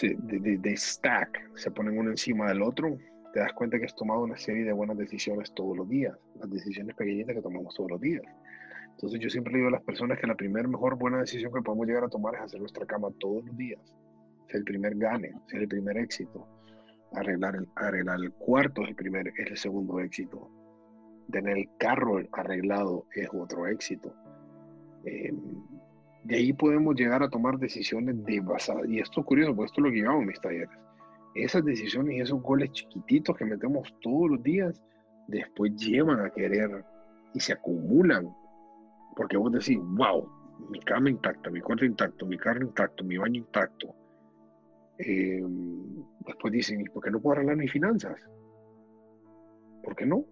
de, stack, se ponen uno encima del otro, te das cuenta que has tomado una serie de buenas decisiones todos los días, las decisiones pequeñitas que tomamos todos los días. Entonces yo siempre digo a las personas que la primera mejor buena decisión que podemos llegar a tomar es hacer nuestra cama todos los días. Es el primer gane, es el primer éxito. Arreglar el, arreglar el cuarto es el, primer, es el segundo éxito tener el carro arreglado es otro éxito. Eh, de ahí podemos llegar a tomar decisiones de basada. Y esto es curioso, porque esto es lo que llevamos en mis talleres. Esas decisiones y esos goles chiquititos que metemos todos los días, después llevan a querer y se acumulan. Porque vos decís, wow, mi cama intacta, mi cuarto intacto, mi carro intacto, mi baño intacto. Eh, después dicen, ¿por qué no puedo arreglar mis finanzas? ¿Por qué no?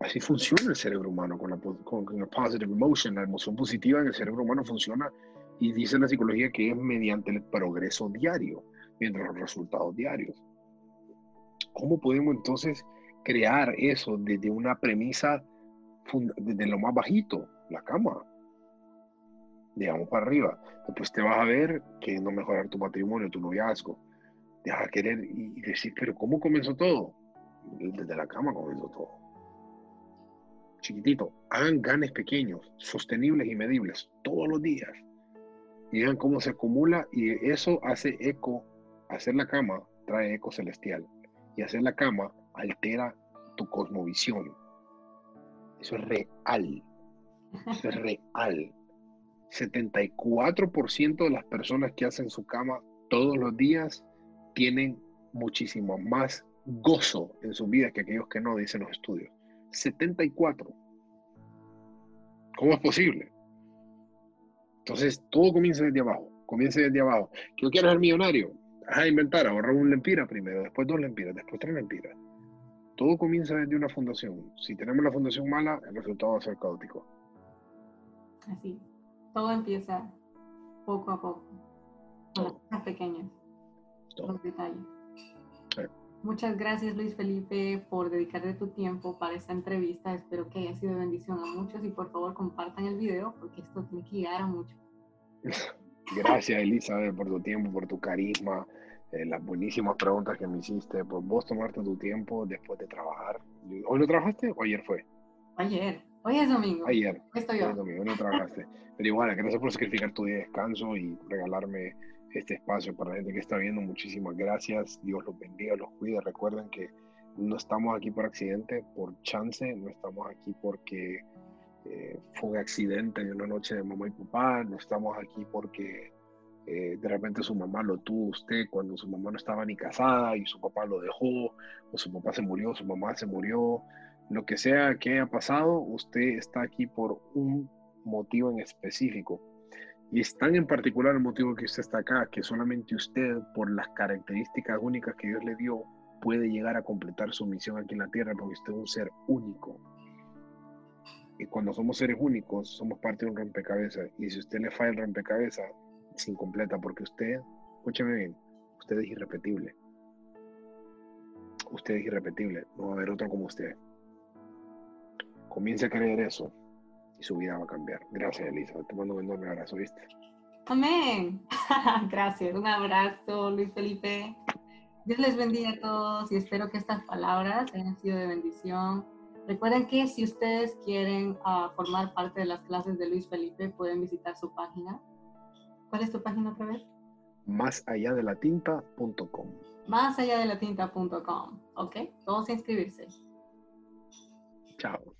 Así funciona el cerebro humano con la, con la positive emotion, la emoción positiva en el cerebro humano funciona y dice la psicología que es mediante el progreso diario, mientras los resultados diarios. ¿Cómo podemos entonces crear eso desde una premisa, desde lo más bajito, la cama? Digamos para arriba. Después te vas a ver que no mejorar tu matrimonio, tu noviazgo. Deja de querer y decir, pero ¿cómo comenzó todo? Desde la cama comenzó todo chiquitito, hagan ganes pequeños, sostenibles y medibles todos los días. Y vean cómo se acumula y eso hace eco. Hacer la cama trae eco celestial. Y hacer la cama altera tu cosmovisión. Eso es real. Es real. 74% de las personas que hacen su cama todos los días tienen muchísimo más gozo en su vida que aquellos que no, dicen los estudios. 74. ¿Cómo es posible? Entonces, todo comienza desde abajo. Comienza desde abajo. Yo quiero ser millonario. a inventar, ahorrar un lempira primero, después dos lempiras, después tres lempiras. Todo comienza desde una fundación. Si tenemos la fundación mala, el resultado va a ser caótico. Así. Todo empieza poco a poco. Con las cosas pequeñas. Los detalles. Muchas gracias Luis Felipe por dedicarte tu tiempo para esta entrevista. Espero que haya sido de bendición a muchos y por favor compartan el video porque esto tiene que llegar a muchos. Gracias Elizabeth por tu tiempo, por tu carisma, eh, las buenísimas preguntas que me hiciste, por vos tomarte tu tiempo después de trabajar. ¿Hoy no trabajaste o ayer fue? Ayer. Hoy es domingo. Ayer. Estoy yo. Hoy es domingo, no trabajaste. Pero igual, gracias por sacrificar tu día de descanso y regalarme este espacio para la gente que está viendo. Muchísimas gracias. Dios los bendiga, los cuida. Recuerden que no estamos aquí por accidente, por chance, no estamos aquí porque eh, fue un accidente de una noche de mamá y papá, no estamos aquí porque eh, de repente su mamá lo tuvo usted cuando su mamá no estaba ni casada y su papá lo dejó, o su papá se murió, su mamá se murió, lo que sea que haya pasado, usted está aquí por un motivo en específico y es tan en particular el motivo que usted está acá, que solamente usted, por las características únicas que Dios le dio, puede llegar a completar su misión aquí en la tierra, porque usted es un ser único. Y cuando somos seres únicos, somos parte de un rompecabezas. Y si usted le falla el rompecabezas, es incompleta, porque usted, escúcheme bien, usted es irrepetible. Usted es irrepetible, no va a haber otro como usted. Comience a creer eso y su vida va a cambiar. Gracias, Elisa. Te mando un enorme abrazo, ¿viste? Amén. Gracias. Un abrazo, Luis Felipe. Dios les bendiga a todos y espero que estas palabras hayan sido de bendición. Recuerden que si ustedes quieren ah, formar parte de las clases de Luis Felipe, pueden visitar su página. ¿Cuál es tu página otra vez? Más allá de la tinta.com. Más allá de la tinta.com. ¿Ok? Todos inscribirse. Chao.